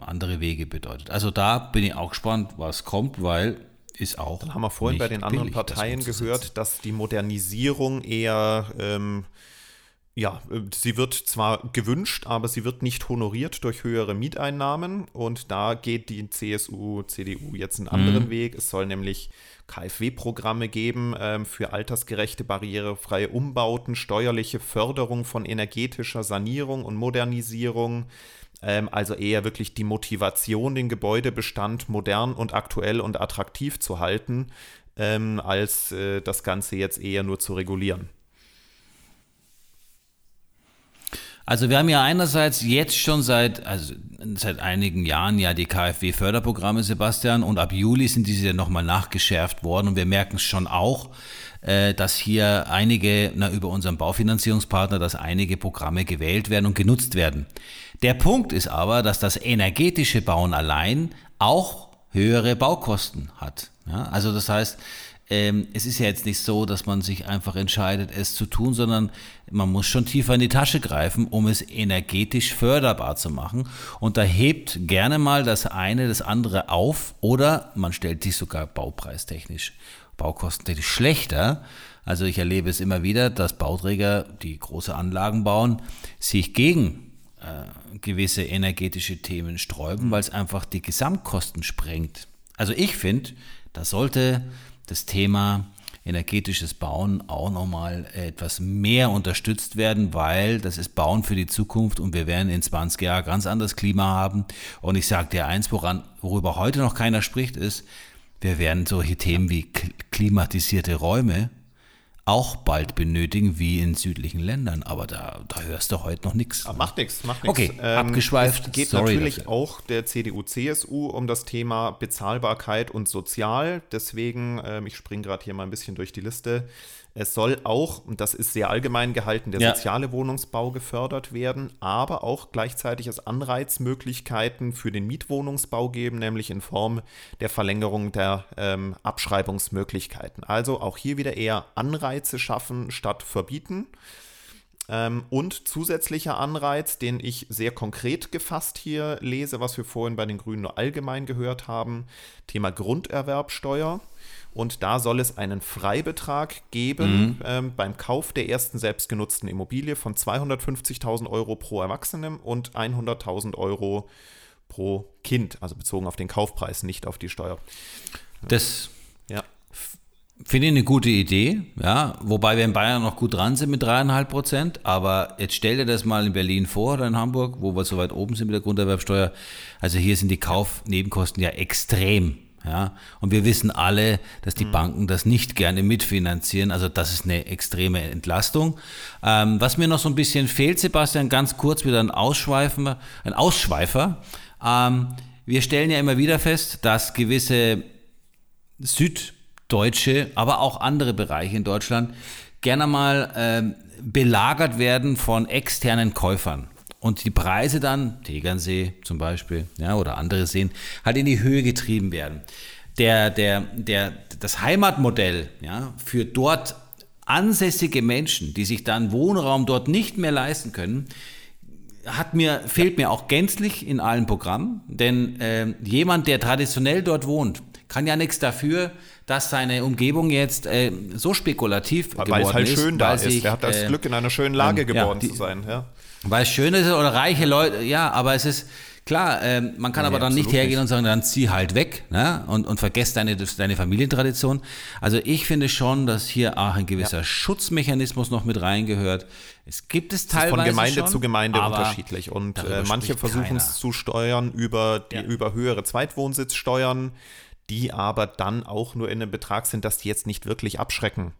andere Wege bedeutet. Also da bin ich auch gespannt, was kommt, weil ist auch. Dann haben wir vorhin bei den anderen billig, Parteien das gehört, dass die Modernisierung eher, ähm, ja, sie wird zwar gewünscht, aber sie wird nicht honoriert durch höhere Mieteinnahmen. Und da geht die CSU, CDU jetzt einen anderen mhm. Weg. Es soll nämlich KfW-Programme geben ähm, für altersgerechte, barrierefreie Umbauten, steuerliche Förderung von energetischer Sanierung und Modernisierung ähm, also eher wirklich die Motivation, den Gebäudebestand modern und aktuell und attraktiv zu halten, ähm, als äh, das Ganze jetzt eher nur zu regulieren. Also wir haben ja einerseits jetzt schon seit, also seit einigen Jahren ja die KfW-Förderprogramme, Sebastian, und ab Juli sind diese ja nochmal nachgeschärft worden und wir merken es schon auch, äh, dass hier einige, na, über unseren Baufinanzierungspartner, dass einige Programme gewählt werden und genutzt werden. Der Punkt ist aber, dass das energetische Bauen allein auch höhere Baukosten hat. Ja, also das heißt, ähm, es ist ja jetzt nicht so, dass man sich einfach entscheidet, es zu tun, sondern man muss schon tiefer in die Tasche greifen, um es energetisch förderbar zu machen. Und da hebt gerne mal das eine das andere auf oder man stellt sich sogar baupreistechnisch, baukostentechnisch schlechter. Also ich erlebe es immer wieder, dass Bauträger, die große Anlagen bauen, sich gegen äh, gewisse energetische Themen sträuben, weil es einfach die Gesamtkosten sprengt. Also ich finde, da sollte das Thema energetisches Bauen auch nochmal etwas mehr unterstützt werden, weil das ist Bauen für die Zukunft und wir werden in 20 Jahren ganz anderes Klima haben. Und ich sage dir eins, woran, worüber heute noch keiner spricht, ist, wir werden solche Themen wie klimatisierte Räume auch bald benötigen, wie in südlichen Ländern. Aber da, da hörst du heute noch nichts. Macht nichts, macht nichts. Okay, ähm, abgeschweift. Es geht Sorry natürlich dafür. auch der CDU, CSU um das Thema Bezahlbarkeit und Sozial. Deswegen, ähm, ich springe gerade hier mal ein bisschen durch die Liste. Es soll auch, und das ist sehr allgemein gehalten, der ja. soziale Wohnungsbau gefördert werden, aber auch gleichzeitig es Anreizmöglichkeiten für den Mietwohnungsbau geben, nämlich in Form der Verlängerung der ähm, Abschreibungsmöglichkeiten. Also auch hier wieder eher Anreize schaffen statt verbieten. Ähm, und zusätzlicher Anreiz, den ich sehr konkret gefasst hier lese, was wir vorhin bei den Grünen nur allgemein gehört haben, Thema Grunderwerbsteuer. Und da soll es einen Freibetrag geben mhm. ähm, beim Kauf der ersten selbstgenutzten Immobilie von 250.000 Euro pro Erwachsenem und 100.000 Euro pro Kind, also bezogen auf den Kaufpreis, nicht auf die Steuer. Das ja. finde ich eine gute Idee, ja, wobei wir in Bayern noch gut dran sind mit dreieinhalb Prozent, aber jetzt stell dir das mal in Berlin vor oder in Hamburg, wo wir so weit oben sind mit der Grunderwerbsteuer. Also hier sind die Kaufnebenkosten ja extrem ja, und wir wissen alle, dass die mhm. Banken das nicht gerne mitfinanzieren. Also das ist eine extreme Entlastung. Ähm, was mir noch so ein bisschen fehlt, Sebastian, ganz kurz wieder ein Ausschweifer. Ein Ausschweifer. Ähm, wir stellen ja immer wieder fest, dass gewisse süddeutsche, aber auch andere Bereiche in Deutschland gerne mal ähm, belagert werden von externen Käufern und die Preise dann, Tegernsee zum Beispiel, ja, oder andere Seen, halt in die Höhe getrieben werden. Der, der, der, das Heimatmodell ja, für dort ansässige Menschen, die sich dann Wohnraum dort nicht mehr leisten können, hat mir, fehlt mir auch gänzlich in allen Programmen, denn äh, jemand, der traditionell dort wohnt, kann ja nichts dafür, dass seine Umgebung jetzt äh, so spekulativ weil geworden es halt ist. schön da ist. Sich, er hat das äh, Glück, in einer schönen Lage geboren ja, die, zu sein. Ja. Weil es schön ist oder reiche Leute, ja, aber es ist klar, äh, man kann nee, aber dann nicht hergehen und sagen, dann zieh halt weg ne? und, und vergesst deine, deine Familientradition. Also ich finde schon, dass hier auch ein gewisser ja. Schutzmechanismus noch mit reingehört. Es gibt es teilweise. von Gemeinde schon, zu Gemeinde unterschiedlich. Und äh, manche versuchen es zu steuern über, die, ja. über höhere Zweitwohnsitzsteuern, die aber dann auch nur in einem Betrag sind, dass die jetzt nicht wirklich abschrecken.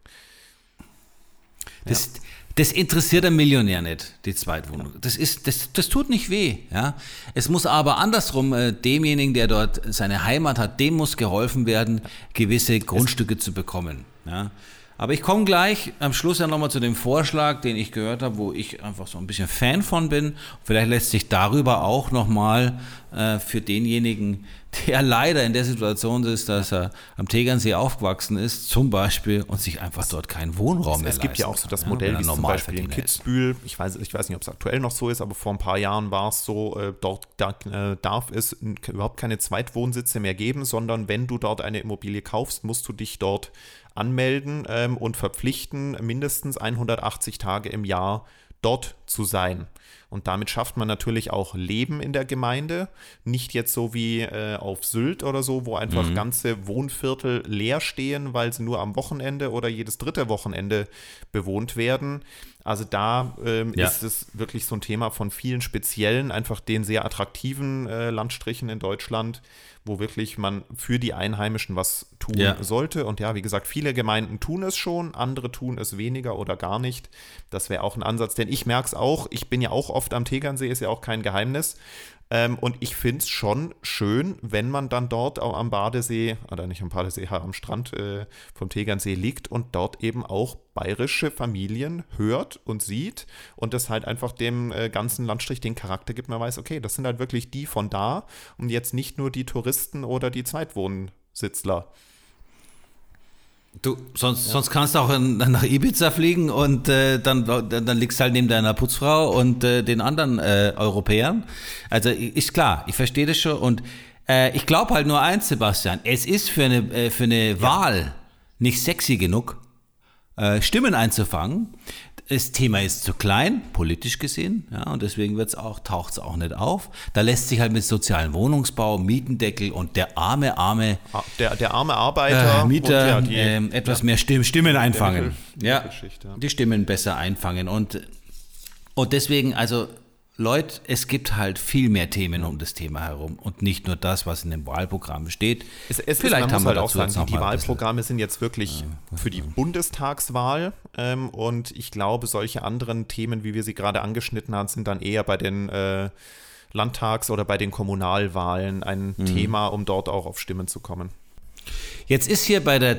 Das, ja. Das interessiert ein Millionär nicht, die Zweitwohnung. Das, ist, das, das tut nicht weh. Ja? Es muss aber andersrum, äh, demjenigen, der dort seine Heimat hat, dem muss geholfen werden, gewisse Grundstücke zu bekommen. Ja? Aber ich komme gleich am Schluss ja nochmal zu dem Vorschlag, den ich gehört habe, wo ich einfach so ein bisschen Fan von bin. Vielleicht lässt sich darüber auch nochmal äh, für denjenigen, der leider in der Situation ist, dass er am Tegernsee aufgewachsen ist, zum Beispiel, und sich einfach dort keinen Wohnraum es, mehr Es gibt ja auch so das Modell, ja, wie zum Beispiel in Kitzbühel, ich weiß, ich weiß nicht, ob es aktuell noch so ist, aber vor ein paar Jahren war es so, äh, dort da, äh, darf es überhaupt keine Zweitwohnsitze mehr geben, sondern wenn du dort eine Immobilie kaufst, musst du dich dort anmelden ähm, und verpflichten, mindestens 180 Tage im Jahr dort zu sein. Und damit schafft man natürlich auch Leben in der Gemeinde. Nicht jetzt so wie äh, auf Sylt oder so, wo einfach mhm. ganze Wohnviertel leer stehen, weil sie nur am Wochenende oder jedes dritte Wochenende bewohnt werden. Also da ähm, ja. ist es wirklich so ein Thema von vielen speziellen, einfach den sehr attraktiven äh, Landstrichen in Deutschland, wo wirklich man für die Einheimischen was tun ja. sollte. Und ja, wie gesagt, viele Gemeinden tun es schon, andere tun es weniger oder gar nicht. Das wäre auch ein Ansatz, denn ich merke es auch, ich bin ja auch oft am Tegernsee, ist ja auch kein Geheimnis. Ähm, und ich finde es schon schön, wenn man dann dort auch am Badesee, oder nicht am Badesee, am Strand äh, vom Tegernsee liegt und dort eben auch bayerische Familien hört und sieht und das halt einfach dem äh, ganzen Landstrich den Charakter gibt. Man weiß, okay, das sind halt wirklich die von da und jetzt nicht nur die Touristen oder die Zweitwohnsitzler. Du, sonst, ja. sonst kannst du auch in, nach Ibiza fliegen und äh, dann, dann, dann liegst du halt neben deiner Putzfrau und äh, den anderen äh, Europäern. Also ist klar, ich verstehe das schon und äh, ich glaube halt nur eins, Sebastian, es ist für eine, äh, für eine ja. Wahl nicht sexy genug, äh, Stimmen einzufangen, das Thema ist zu klein, politisch gesehen, ja, und deswegen wird's auch, taucht es auch nicht auf. Da lässt sich halt mit sozialen Wohnungsbau, Mietendeckel und der arme, arme der, der arme Arbeiter äh, Mieter ja, die, äh, etwas ja, mehr Stimmen, Stimmen einfangen. ja, die Stimmen besser einfangen. Und, und deswegen, also Leute, es gibt halt viel mehr Themen um das Thema herum und nicht nur das, was in dem Wahlprogramm steht. Es, es Vielleicht ist, haben wir halt auch sagen, die Wahlprogramme sind jetzt wirklich für die Bundestagswahl ähm, und ich glaube, solche anderen Themen, wie wir sie gerade angeschnitten haben, sind dann eher bei den äh, Landtags- oder bei den Kommunalwahlen ein mhm. Thema, um dort auch auf Stimmen zu kommen. Jetzt ist hier bei der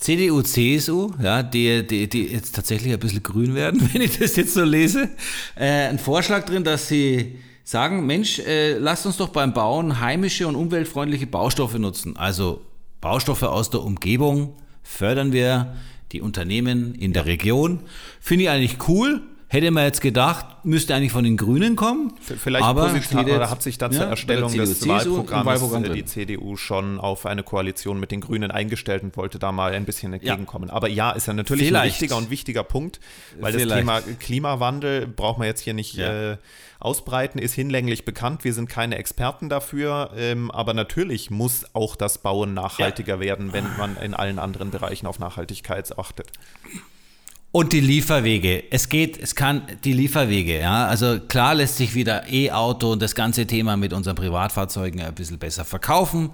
CDU, CSU, ja, die, die, die jetzt tatsächlich ein bisschen grün werden, wenn ich das jetzt so lese, äh, ein Vorschlag drin, dass sie sagen, Mensch, äh, lasst uns doch beim Bauen heimische und umweltfreundliche Baustoffe nutzen. Also Baustoffe aus der Umgebung fördern wir die Unternehmen in der Region. Finde ich eigentlich cool. Hätte man jetzt gedacht, müsste eigentlich von den Grünen kommen. Vielleicht aber positiv, oder hat sich dann zur Erstellung CDU, des Wahlprogramms Wahlprogramm die CDU schon auf eine Koalition mit den Grünen eingestellt und wollte da mal ein bisschen entgegenkommen. Ja. Aber ja, ist ja natürlich Vielleicht. ein wichtiger und wichtiger Punkt, weil Vielleicht. das Thema Klimawandel braucht man jetzt hier nicht ja. äh, ausbreiten, ist hinlänglich bekannt. Wir sind keine Experten dafür, ähm, aber natürlich muss auch das Bauen nachhaltiger ja. werden, wenn man in allen anderen Bereichen auf Nachhaltigkeit achtet. Und die Lieferwege. Es geht, es kann die Lieferwege, ja. Also klar lässt sich wieder E-Auto und das ganze Thema mit unseren Privatfahrzeugen ein bisschen besser verkaufen.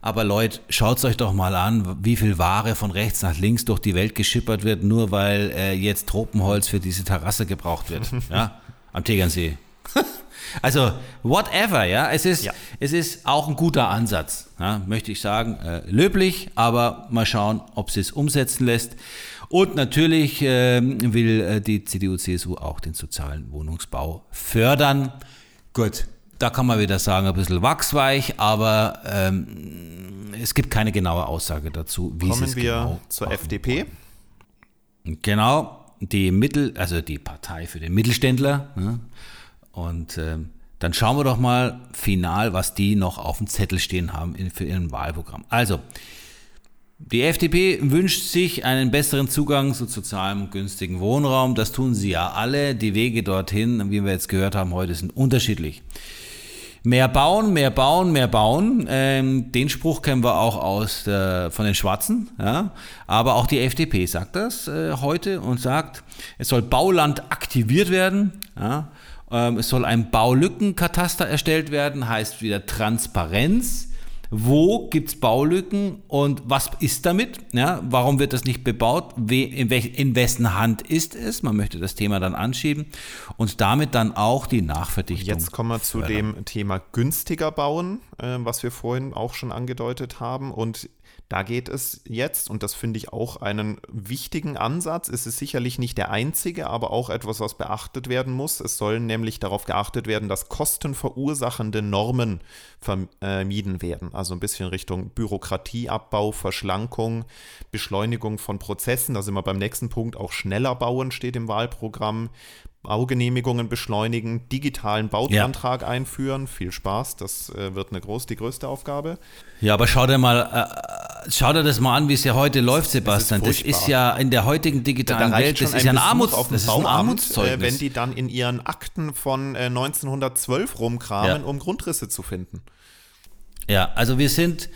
Aber Leute, schaut euch doch mal an, wie viel Ware von rechts nach links durch die Welt geschippert wird, nur weil äh, jetzt Tropenholz für diese Terrasse gebraucht wird. ja, am Tegernsee. also, whatever, ja. Es ist, ja. es ist auch ein guter Ansatz, ja, möchte ich sagen. Äh, löblich, aber mal schauen, ob sie es umsetzen lässt. Und natürlich äh, will äh, die CDU-CSU auch den sozialen Wohnungsbau fördern. Gut, da kann man wieder sagen, ein bisschen wachsweich, aber ähm, es gibt keine genaue Aussage dazu, wie Kommen es wir genau zur FDP. Genau, die Mittel, also die Partei für den Mittelständler. Ne? Und ähm, dann schauen wir doch mal final, was die noch auf dem Zettel stehen haben in, für ihren Wahlprogramm. Also, die FDP wünscht sich einen besseren Zugang zu sozialem und günstigen Wohnraum. Das tun sie ja alle. Die Wege dorthin, wie wir jetzt gehört haben, heute sind unterschiedlich. Mehr bauen, mehr bauen, mehr bauen. Ähm, den Spruch kennen wir auch aus der, von den Schwarzen. Ja? Aber auch die FDP sagt das äh, heute und sagt, es soll Bauland aktiviert werden. Ja? Ähm, es soll ein Baulückenkataster erstellt werden, heißt wieder Transparenz wo gibt es Baulücken und was ist damit? Ja, warum wird das nicht bebaut? In, welch, in wessen Hand ist es? Man möchte das Thema dann anschieben und damit dann auch die Nachverdichtung. Jetzt kommen wir zu fördern. dem Thema günstiger bauen, äh, was wir vorhin auch schon angedeutet haben. Und Da geht es jetzt, und das finde ich auch einen wichtigen Ansatz, es ist sicherlich nicht der einzige, aber auch etwas, was beachtet werden muss. Es soll nämlich darauf geachtet werden, dass kostenverursachende Normen vermieden werden. Also ein bisschen Richtung Bürokratieabbau, Verschlankung, Beschleunigung von Prozessen. Da sind wir beim nächsten Punkt. Auch schneller bauen steht im Wahlprogramm. Baugenehmigungen beschleunigen, digitalen Bauantrag ja. einführen. Viel Spaß, das äh, wird eine groß, die größte Aufgabe. Ja, aber schau dir mal, äh, schau dir das mal an, wie es ja heute läuft, Sebastian. Das ist, das ist ja in der heutigen digitalen da Welt, das ist ja ein, Armuts, auf das ist ein Armutszeugnis. Äh, wenn die dann in ihren Akten von 1912 äh, rumkramen, ja. um Grundrisse zu finden. Ja, also wir sind,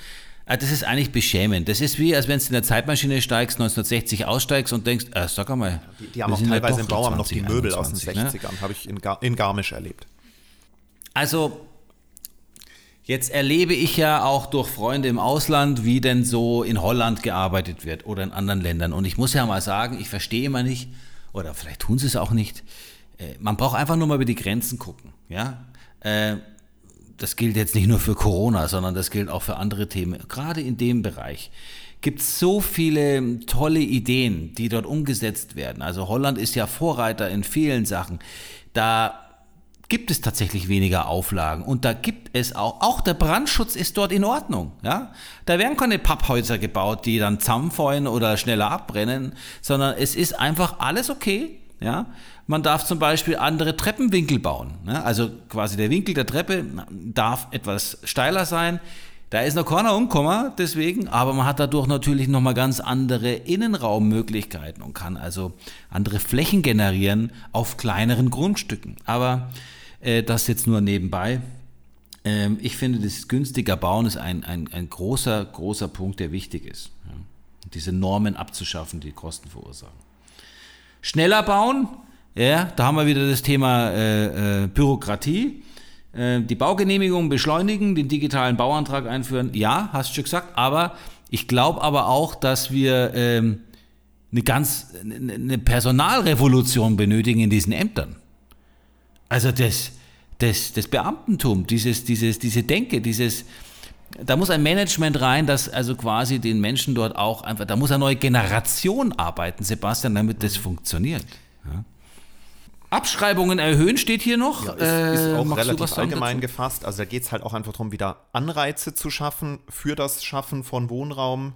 das ist eigentlich beschämend. Das ist wie, als wenn du in der Zeitmaschine steigst, 1960 aussteigst und denkst, äh, sag mal. Die, die haben auch teilweise im Bauamt noch die Möbel 21, aus den 60ern, ne? habe ich in, Gar in Garmisch erlebt. Also, jetzt erlebe ich ja auch durch Freunde im Ausland, wie denn so in Holland gearbeitet wird oder in anderen Ländern. Und ich muss ja mal sagen, ich verstehe immer nicht, oder vielleicht tun sie es auch nicht, äh, man braucht einfach nur mal über die Grenzen gucken. Ja? Das gilt jetzt nicht nur für Corona, sondern das gilt auch für andere Themen. Gerade in dem Bereich gibt es so viele tolle Ideen, die dort umgesetzt werden. Also Holland ist ja Vorreiter in vielen Sachen. Da gibt es tatsächlich weniger Auflagen und da gibt es auch, auch der Brandschutz ist dort in Ordnung. Ja? Da werden keine Papphäuser gebaut, die dann zusammenfallen oder schneller abbrennen, sondern es ist einfach alles okay. Ja? Man darf zum Beispiel andere Treppenwinkel bauen. Ne? Also quasi der Winkel der Treppe darf etwas steiler sein. Da ist noch keiner umgekommen, deswegen, aber man hat dadurch natürlich nochmal ganz andere Innenraummöglichkeiten und kann also andere Flächen generieren auf kleineren Grundstücken. Aber äh, das jetzt nur nebenbei. Ähm, ich finde, das günstiger Bauen ist ein, ein, ein großer, großer Punkt, der wichtig ist. Ja? Diese Normen abzuschaffen, die Kosten verursachen. Schneller bauen, ja, da haben wir wieder das Thema äh, äh, Bürokratie. Äh, die Baugenehmigung beschleunigen, den digitalen Bauantrag einführen. Ja, hast du schon gesagt. Aber ich glaube aber auch, dass wir ähm, eine ganz eine Personalrevolution benötigen in diesen Ämtern. Also das, das, das Beamtentum, dieses, dieses, diese Denke, dieses, da muss ein Management rein, das also quasi den Menschen dort auch einfach, da muss eine neue Generation arbeiten, Sebastian, damit das funktioniert. Ja. Abschreibungen erhöhen steht hier noch. Ja, ist, ist auch äh, relativ allgemein gefasst. Also da geht es halt auch einfach darum, wieder Anreize zu schaffen für das Schaffen von Wohnraum.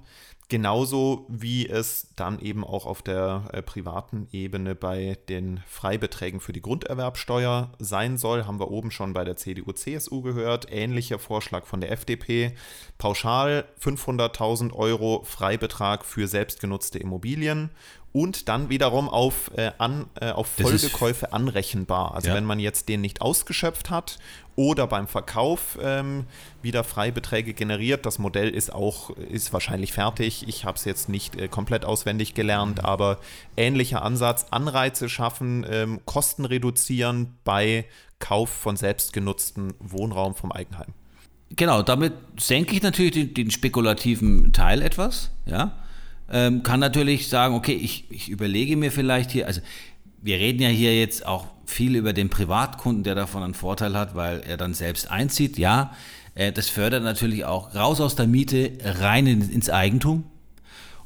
Genauso wie es dann eben auch auf der äh, privaten Ebene bei den Freibeträgen für die Grunderwerbsteuer sein soll, haben wir oben schon bei der CDU-CSU gehört. Ähnlicher Vorschlag von der FDP. Pauschal 500.000 Euro Freibetrag für selbstgenutzte Immobilien und dann wiederum auf, äh, an, äh, auf Folgekäufe anrechenbar. Also ja. wenn man jetzt den nicht ausgeschöpft hat oder beim Verkauf ähm, wieder Freibeträge generiert. Das Modell ist auch, ist wahrscheinlich fertig. Ich habe es jetzt nicht äh, komplett auswendig gelernt, mhm. aber ähnlicher Ansatz, Anreize schaffen, ähm, Kosten reduzieren bei Kauf von selbstgenutzten Wohnraum vom Eigenheim. Genau, damit senke ich natürlich den, den spekulativen Teil etwas, ja ähm, kann natürlich sagen, okay, ich, ich überlege mir vielleicht hier, also wir reden ja hier jetzt auch viel über den Privatkunden, der davon einen Vorteil hat, weil er dann selbst einzieht. Ja, äh, das fördert natürlich auch raus aus der Miete, rein in, ins Eigentum.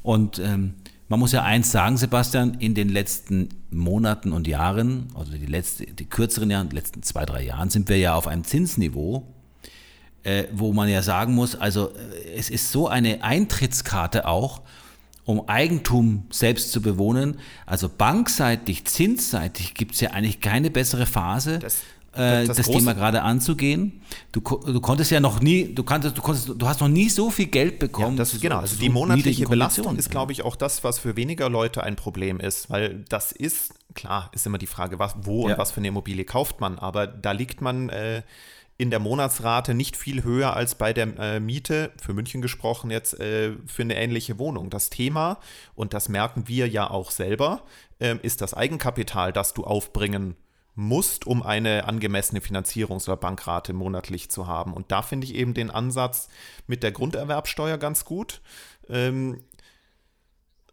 Und ähm, man muss ja eins sagen, Sebastian, in den letzten Monaten und Jahren, also die, letzte, die kürzeren Jahre, die letzten zwei, drei Jahren, sind wir ja auf einem Zinsniveau, äh, wo man ja sagen muss, also äh, es ist so eine Eintrittskarte auch, um Eigentum selbst zu bewohnen. Also bankseitig, zinsseitig gibt es ja eigentlich keine bessere Phase. Das äh, das, das Thema gerade anzugehen. Du, du konntest ja noch nie, du konntest, du konntest, du hast noch nie so viel Geld bekommen. Ja, das, genau, also so die monatliche Belastung ist, glaube ich, auch das, was für weniger Leute ein Problem ist, weil das ist, klar, ist immer die Frage, was, wo ja. und was für eine Immobilie kauft man, aber da liegt man äh, in der Monatsrate nicht viel höher als bei der äh, Miete, für München gesprochen jetzt, äh, für eine ähnliche Wohnung. Das Thema, und das merken wir ja auch selber, äh, ist das Eigenkapital, das du aufbringen musst, um eine angemessene Finanzierungs- oder Bankrate monatlich zu haben. Und da finde ich eben den Ansatz mit der Grunderwerbsteuer ganz gut. Ähm,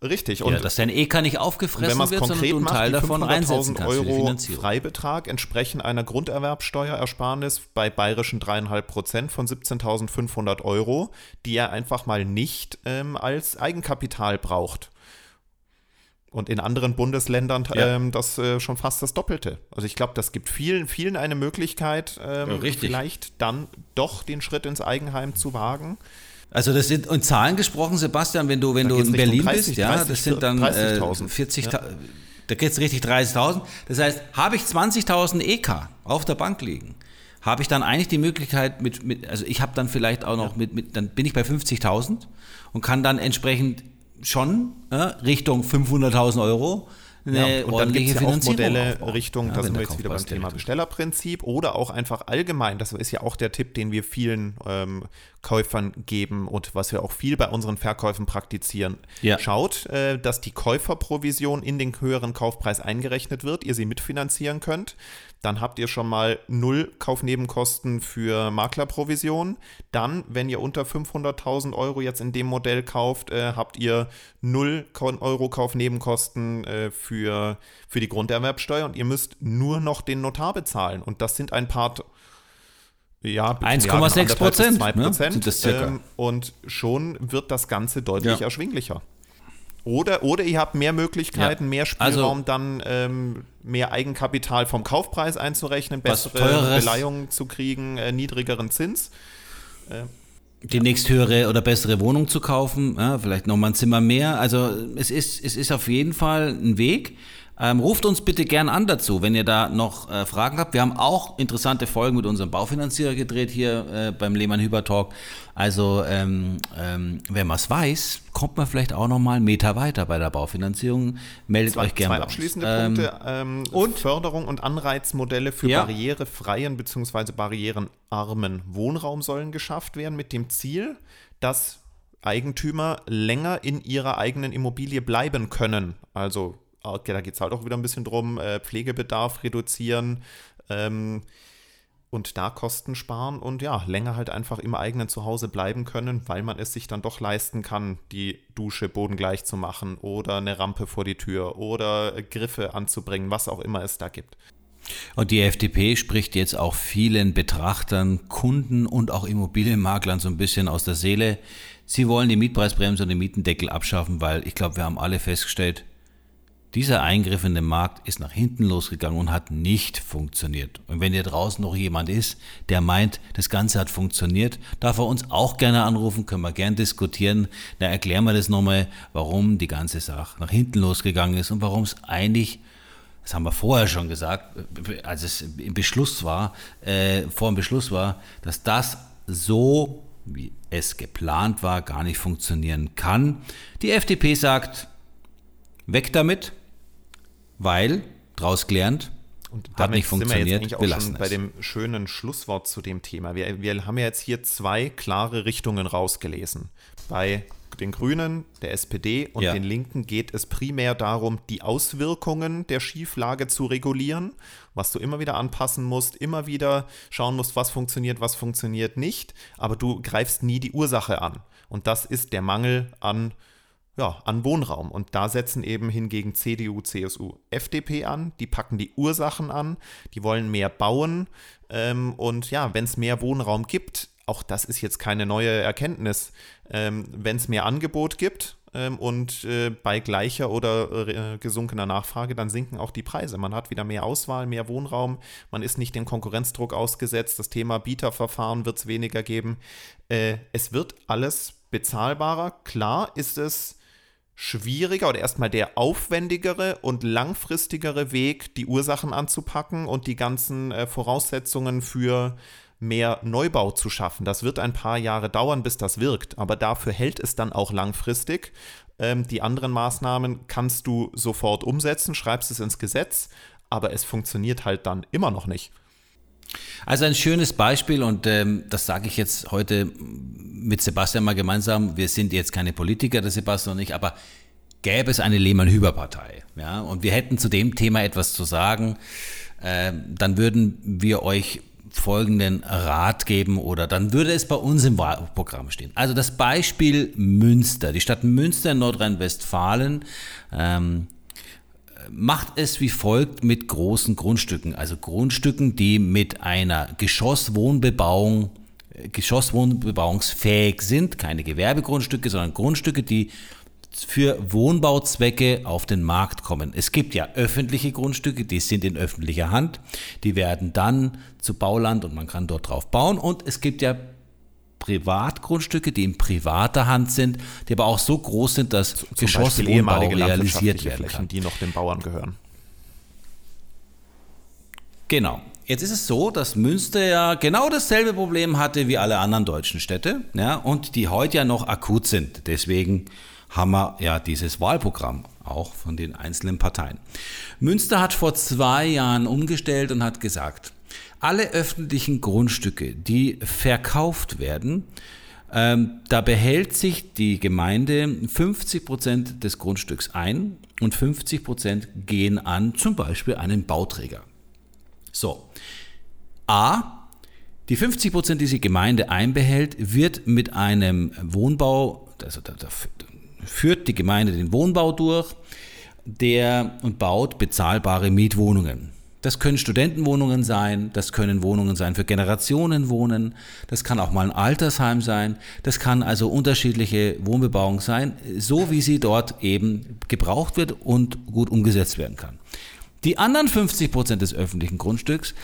Richtig. Und ja, dass dein EK nicht aufgefressen wenn wird, sondern du einen Teil davon einsetzen kannst Euro Freibetrag entsprechen einer Grunderwerbsteuerersparnis bei bayerischen dreieinhalb Prozent von 17.500 Euro, die er einfach mal nicht ähm, als Eigenkapital braucht. Und in anderen Bundesländern ja. ähm, das äh, schon fast das Doppelte. Also ich glaube, das gibt vielen, vielen eine Möglichkeit, ähm, ja, vielleicht dann doch den Schritt ins Eigenheim zu wagen. Also das sind in Zahlen gesprochen, Sebastian, wenn du wenn da du in Berlin 30, bist, ja, 30, das sind dann 30.000. Äh, 40 ja. da geht es richtig 30.000. Das heißt, habe ich 20.000 EK auf der Bank liegen, habe ich dann eigentlich die Möglichkeit mit, mit also ich habe dann vielleicht auch noch ja. mit, mit dann bin ich bei 50.000 und kann dann entsprechend schon äh, Richtung 500.000 Euro eine ja, und dann gibt es ja auch Modelle Richtung, ja, da sind wir jetzt wieder beim Thema Bestellerprinzip oder auch einfach allgemein, das ist ja auch der Tipp, den wir vielen ähm, Käufern geben und was wir auch viel bei unseren Verkäufen praktizieren. Ja. Schaut, äh, dass die Käuferprovision in den höheren Kaufpreis eingerechnet wird, ihr sie mitfinanzieren könnt dann habt ihr schon mal null Kaufnebenkosten für Maklerprovision. Dann, wenn ihr unter 500.000 Euro jetzt in dem Modell kauft, äh, habt ihr null Euro Kaufnebenkosten äh, für, für die Grunderwerbsteuer und ihr müsst nur noch den Notar bezahlen. Und das sind ein paar ja, 1,6 Prozent. 2 Prozent. Ne? Ähm, und schon wird das Ganze deutlich ja. erschwinglicher. Oder, oder ihr habt mehr Möglichkeiten, ja. mehr also Spielraum, also, dann ähm, mehr Eigenkapital vom Kaufpreis einzurechnen, bessere Beleihungen zu kriegen, äh, niedrigeren Zins. Äh, die ja. nächsthöhere oder bessere Wohnung zu kaufen, ja, vielleicht nochmal ein Zimmer mehr. Also es ist, es ist auf jeden Fall ein Weg. Ähm, ruft uns bitte gern an dazu, wenn ihr da noch äh, Fragen habt. Wir haben auch interessante Folgen mit unserem Baufinanzierer gedreht hier äh, beim Lehmann-Hüber-Talk. Also, ähm, ähm, wenn man es weiß, kommt man vielleicht auch noch mal einen Meter weiter bei der Baufinanzierung. Meldet zwei, euch gerne. Zwei abschließende ähm, Punkte. Ähm, und Förderung und Anreizmodelle für ja. barrierefreien bzw. barrierenarmen Wohnraum sollen geschafft werden mit dem Ziel, dass Eigentümer länger in ihrer eigenen Immobilie bleiben können. Also okay, da geht es halt auch wieder ein bisschen drum, äh, Pflegebedarf reduzieren ähm, und da Kosten sparen und ja, länger halt einfach im eigenen Zuhause bleiben können, weil man es sich dann doch leisten kann, die Dusche bodengleich zu machen oder eine Rampe vor die Tür oder Griffe anzubringen, was auch immer es da gibt. Und die FDP spricht jetzt auch vielen Betrachtern, Kunden und auch Immobilienmaklern so ein bisschen aus der Seele. Sie wollen die Mietpreisbremse und den Mietendeckel abschaffen, weil ich glaube, wir haben alle festgestellt, dieser Eingriff in den Markt ist nach hinten losgegangen und hat nicht funktioniert. Und wenn hier draußen noch jemand ist, der meint, das Ganze hat funktioniert, darf er uns auch gerne anrufen, können wir gerne diskutieren. Da erklären wir das nochmal, warum die ganze Sache nach hinten losgegangen ist und warum es eigentlich das haben wir vorher schon gesagt, als es im Beschluss war, äh, vor dem Beschluss war, dass das so, wie es geplant war, gar nicht funktionieren kann. Die FDP sagt, weg damit, weil, draus gelernt, und hat nicht funktioniert. Sind wir jetzt eigentlich auch schon bei dem schönen Schlusswort zu dem Thema. Wir, wir haben ja jetzt hier zwei klare Richtungen rausgelesen. Bei den Grünen, der SPD und ja. den Linken geht es primär darum, die Auswirkungen der Schieflage zu regulieren, was du immer wieder anpassen musst, immer wieder schauen musst, was funktioniert, was funktioniert nicht, aber du greifst nie die Ursache an. Und das ist der Mangel an ja, an Wohnraum. Und da setzen eben hingegen CDU, CSU, FDP an. Die packen die Ursachen an, die wollen mehr bauen. Ähm, und ja, wenn es mehr Wohnraum gibt, auch das ist jetzt keine neue Erkenntnis, ähm, wenn es mehr Angebot gibt ähm, und äh, bei gleicher oder äh, gesunkener Nachfrage, dann sinken auch die Preise. Man hat wieder mehr Auswahl, mehr Wohnraum, man ist nicht dem Konkurrenzdruck ausgesetzt. Das Thema Bieterverfahren wird es weniger geben. Äh, es wird alles bezahlbarer. Klar ist es schwieriger oder erstmal der aufwendigere und langfristigere Weg, die Ursachen anzupacken und die ganzen äh, Voraussetzungen für mehr Neubau zu schaffen. Das wird ein paar Jahre dauern, bis das wirkt, aber dafür hält es dann auch langfristig. Ähm, die anderen Maßnahmen kannst du sofort umsetzen, schreibst es ins Gesetz, aber es funktioniert halt dann immer noch nicht. Also ein schönes Beispiel und ähm, das sage ich jetzt heute mit Sebastian mal gemeinsam. Wir sind jetzt keine Politiker, der Sebastian und ich, aber gäbe es eine Lehmann-Hüber-Partei, ja, und wir hätten zu dem Thema etwas zu sagen, äh, dann würden wir euch folgenden Rat geben oder dann würde es bei uns im Wahlprogramm stehen. Also das Beispiel Münster. Die Stadt Münster in Nordrhein-Westfalen ähm, macht es wie folgt mit großen Grundstücken. Also Grundstücken, die mit einer Geschosswohnbebauung geschosswohnbebauungsfähig sind, keine Gewerbegrundstücke, sondern Grundstücke, die für Wohnbauzwecke auf den Markt kommen. Es gibt ja öffentliche Grundstücke, die sind in öffentlicher Hand, die werden dann zu Bauland und man kann dort drauf bauen und es gibt ja Privatgrundstücke, die in privater Hand sind, die aber auch so groß sind, dass Zum Geschosswohnbau realisiert werden Flächen, kann. die noch den Bauern gehören. Genau. Jetzt ist es so, dass Münster ja genau dasselbe Problem hatte wie alle anderen deutschen Städte ja, und die heute ja noch akut sind. Deswegen haben wir ja dieses Wahlprogramm auch von den einzelnen Parteien. Münster hat vor zwei Jahren umgestellt und hat gesagt, alle öffentlichen Grundstücke, die verkauft werden, ähm, da behält sich die Gemeinde 50 Prozent des Grundstücks ein und 50 Prozent gehen an zum Beispiel einen Bauträger. So, A, die 50 Prozent, die die Gemeinde einbehält, wird mit einem Wohnbau, also da, da führt die Gemeinde den Wohnbau durch, der und baut bezahlbare Mietwohnungen. Das können Studentenwohnungen sein, das können Wohnungen sein für Generationenwohnen, das kann auch mal ein Altersheim sein, das kann also unterschiedliche Wohnbebauung sein, so wie sie dort eben gebraucht wird und gut umgesetzt werden kann. Die anderen 50 Prozent des öffentlichen Grundstücks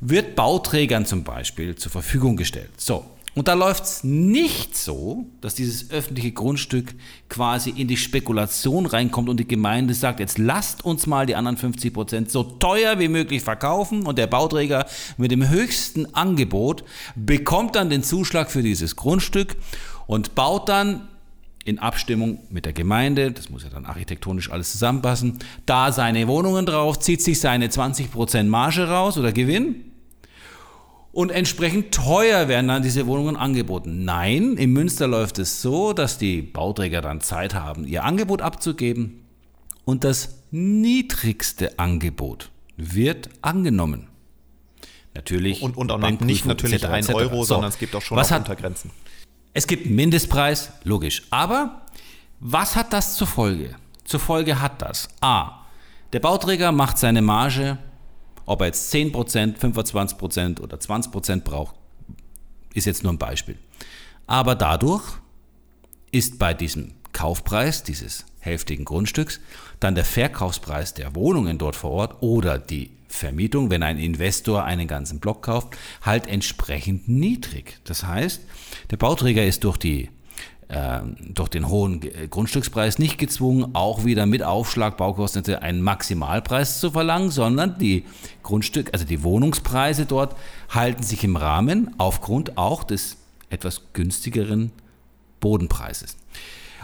wird Bauträgern zum Beispiel zur Verfügung gestellt. So. Und da läuft es nicht so, dass dieses öffentliche Grundstück quasi in die Spekulation reinkommt und die Gemeinde sagt, jetzt lasst uns mal die anderen 50 Prozent so teuer wie möglich verkaufen und der Bauträger mit dem höchsten Angebot bekommt dann den Zuschlag für dieses Grundstück und baut dann in Abstimmung mit der Gemeinde, das muss ja dann architektonisch alles zusammenpassen, da seine Wohnungen drauf, zieht sich seine 20% Marge raus oder Gewinn und entsprechend teuer werden dann diese Wohnungen angeboten. Nein, in Münster läuft es so, dass die Bauträger dann Zeit haben, ihr Angebot abzugeben und das niedrigste Angebot wird angenommen. Natürlich. Und, und auch nicht natürlich ein Euro, so, sondern es gibt auch schon was auch hat, Untergrenzen. Es gibt Mindestpreis, logisch. Aber was hat das zur Folge? Zur Folge hat das A. Der Bauträger macht seine Marge, ob er jetzt 10%, 25% oder 20% braucht, ist jetzt nur ein Beispiel. Aber dadurch ist bei diesem Kaufpreis dieses hälftigen Grundstücks dann der Verkaufspreis der Wohnungen dort vor Ort oder die Vermietung, wenn ein Investor einen ganzen Block kauft, halt entsprechend niedrig. Das heißt, der Bauträger ist durch die durch den hohen Grundstückspreis nicht gezwungen, auch wieder mit Aufschlag Baukosten einen Maximalpreis zu verlangen, sondern die Grundstück, also die Wohnungspreise dort halten sich im Rahmen aufgrund auch des etwas günstigeren Bodenpreises.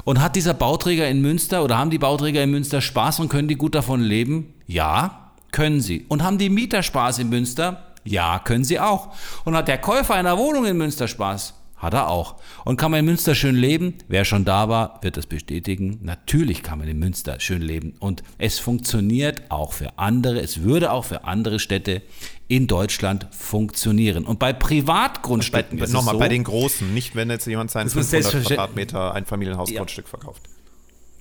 Und hat dieser Bauträger in Münster oder haben die Bauträger in Münster Spaß und können die gut davon leben? Ja, können sie. Und haben die Mieter Spaß in Münster? Ja, können sie auch. Und hat der Käufer einer Wohnung in Münster Spaß? Hat er auch. Und kann man in Münster schön leben? Wer schon da war, wird das bestätigen. Natürlich kann man in Münster schön leben. Und es funktioniert auch für andere. Es würde auch für andere Städte in Deutschland funktionieren. Und bei Privatgrundstücken ist Nochmal so, bei den Großen, nicht wenn jetzt jemand sein Das ist 500 selbstverständlich- Quadratmeter Einfamilienhausgrundstück verkauft.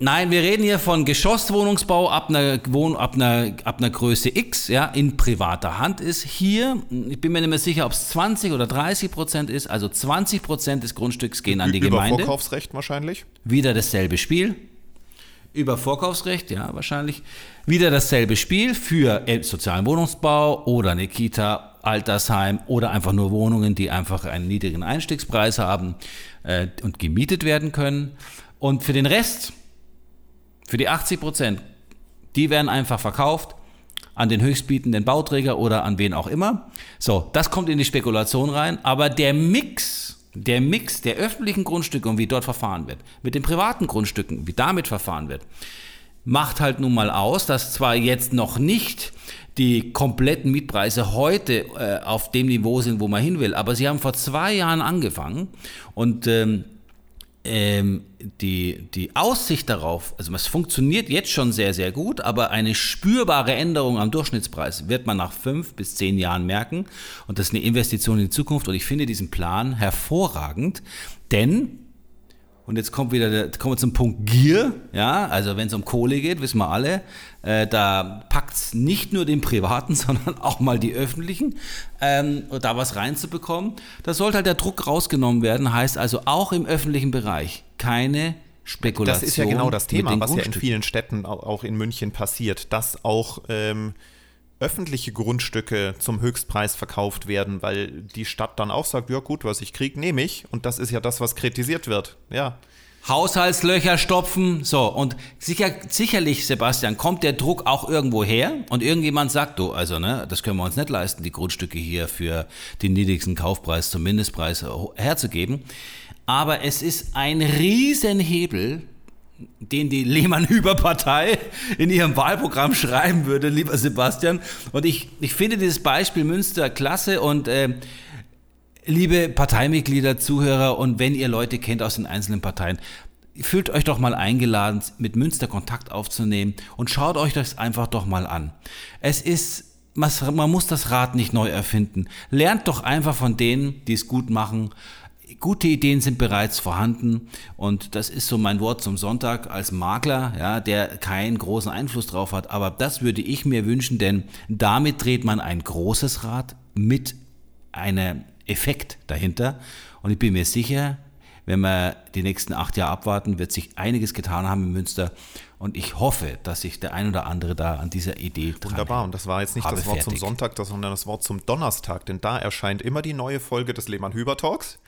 Nein, wir reden hier von Geschosswohnungsbau ab einer, Wohn ab einer, ab einer Größe X, ja, in privater Hand ist. Hier, ich bin mir nicht mehr sicher, ob es 20 oder 30 Prozent ist, also 20 Prozent des Grundstücks gehen an die Über Gemeinde. Vorkaufsrecht wahrscheinlich. Wieder dasselbe Spiel. Über Vorkaufsrecht, ja, wahrscheinlich. Wieder dasselbe Spiel für äh, sozialen Wohnungsbau oder eine Kita, Altersheim oder einfach nur Wohnungen, die einfach einen niedrigen Einstiegspreis haben äh, und gemietet werden können. Und für den Rest, für die 80 Prozent, die werden einfach verkauft an den höchstbietenden Bauträger oder an wen auch immer. So, das kommt in die Spekulation rein, aber der Mix, der Mix der öffentlichen Grundstücke und wie dort verfahren wird, mit den privaten Grundstücken, wie damit verfahren wird, macht halt nun mal aus, dass zwar jetzt noch nicht die kompletten Mietpreise heute äh, auf dem Niveau sind, wo man hin will, aber sie haben vor zwei Jahren angefangen und ähm, ähm, die, die Aussicht darauf, also es funktioniert jetzt schon sehr, sehr gut, aber eine spürbare Änderung am Durchschnittspreis wird man nach fünf bis zehn Jahren merken. Und das ist eine Investition in die Zukunft. Und ich finde diesen Plan hervorragend, denn und jetzt kommt wieder der, kommen wir zum Punkt Gier. Ja, also wenn es um Kohle geht, wissen wir alle, äh, da packt es nicht nur den Privaten, sondern auch mal die Öffentlichen, ähm, da was reinzubekommen. Da sollte halt der Druck rausgenommen werden. Heißt also auch im öffentlichen Bereich keine Spekulation. Das ist ja genau das Thema, was ja in vielen Städten, auch in München passiert, dass auch ähm, öffentliche Grundstücke zum Höchstpreis verkauft werden, weil die Stadt dann auch sagt, ja gut, was ich kriege, nehme ich. Und das ist ja das, was kritisiert wird. Ja. Haushaltslöcher stopfen, so und sicher, sicherlich, Sebastian, kommt der Druck auch irgendwo her und irgendjemand sagt, du, also ne, das können wir uns nicht leisten, die Grundstücke hier für den niedrigsten Kaufpreis zum Mindestpreis herzugeben. Aber es ist ein Riesenhebel, den die Lehmann-Hüber-Partei in ihrem Wahlprogramm schreiben würde, lieber Sebastian. Und ich, ich finde dieses Beispiel Münster klasse und äh, liebe Parteimitglieder, Zuhörer und wenn ihr Leute kennt aus den einzelnen Parteien, fühlt euch doch mal eingeladen, mit Münster Kontakt aufzunehmen und schaut euch das einfach doch mal an. Es ist man muss das Rad nicht neu erfinden. Lernt doch einfach von denen, die es gut machen gute Ideen sind bereits vorhanden und das ist so mein Wort zum Sonntag als Makler, ja, der keinen großen Einfluss drauf hat. Aber das würde ich mir wünschen, denn damit dreht man ein großes Rad mit einem Effekt dahinter. Und ich bin mir sicher, wenn wir die nächsten acht Jahre abwarten, wird sich einiges getan haben in Münster. Und ich hoffe, dass sich der ein oder andere da an dieser Idee dran Wunderbar. Und das war jetzt nicht das Wort fertig. zum Sonntag, sondern das Wort zum Donnerstag. Denn da erscheint immer die neue Folge des Lehmann-Hüber-Talks.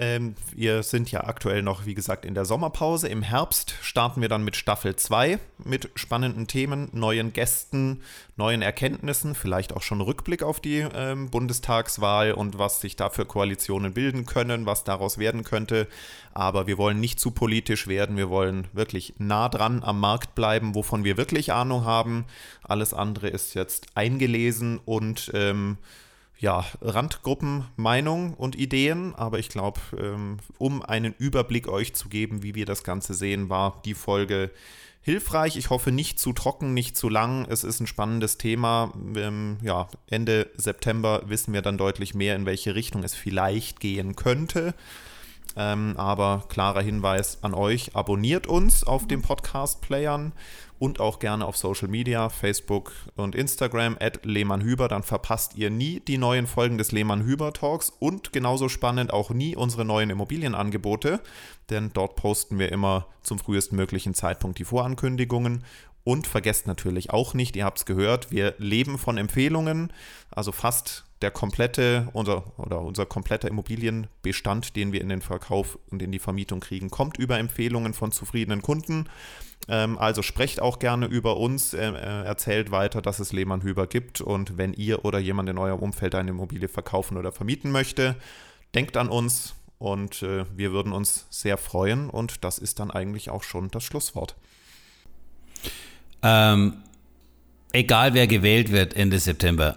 Ähm, wir sind ja aktuell noch, wie gesagt, in der Sommerpause. Im Herbst starten wir dann mit Staffel 2 mit spannenden Themen, neuen Gästen, neuen Erkenntnissen, vielleicht auch schon Rückblick auf die ähm, Bundestagswahl und was sich da für Koalitionen bilden können, was daraus werden könnte. Aber wir wollen nicht zu politisch werden. Wir wollen wirklich nah dran am Markt bleiben, wovon wir wirklich Ahnung haben. Alles andere ist jetzt eingelesen und ähm, ja, Randgruppenmeinung und Ideen, aber ich glaube, ähm, um einen Überblick euch zu geben, wie wir das Ganze sehen, war die Folge hilfreich. Ich hoffe nicht zu trocken, nicht zu lang. Es ist ein spannendes Thema. Ähm, ja, Ende September wissen wir dann deutlich mehr, in welche Richtung es vielleicht gehen könnte. Ähm, aber klarer Hinweis an euch, abonniert uns auf den Podcast-Playern und auch gerne auf Social Media, Facebook und Instagram, at Lehmann Hüber. Dann verpasst ihr nie die neuen Folgen des Lehmann Hüber Talks und genauso spannend auch nie unsere neuen Immobilienangebote, denn dort posten wir immer zum frühestmöglichen Zeitpunkt die Vorankündigungen. Und vergesst natürlich auch nicht, ihr habt es gehört, wir leben von Empfehlungen, also fast der komplette unser, oder unser kompletter Immobilienbestand, den wir in den Verkauf und in die Vermietung kriegen, kommt über Empfehlungen von zufriedenen Kunden. Ähm, also sprecht auch gerne über uns, äh, äh, erzählt weiter, dass es Lehmann Hüber gibt und wenn ihr oder jemand in eurem Umfeld eine Immobilie verkaufen oder vermieten möchte, denkt an uns und äh, wir würden uns sehr freuen und das ist dann eigentlich auch schon das Schlusswort. Ähm, egal wer gewählt wird Ende September,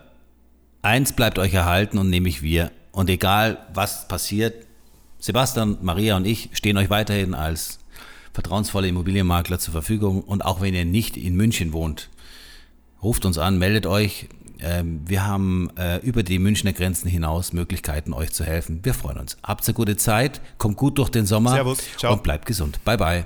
eins bleibt euch erhalten und nämlich wir. Und egal was passiert, Sebastian, Maria und ich stehen euch weiterhin als vertrauensvolle Immobilienmakler zur Verfügung. Und auch wenn ihr nicht in München wohnt, ruft uns an, meldet euch. Ähm, wir haben äh, über die Münchner Grenzen hinaus Möglichkeiten, euch zu helfen. Wir freuen uns. Habt eine gute Zeit, kommt gut durch den Sommer Servus, ciao. und bleibt gesund. Bye bye.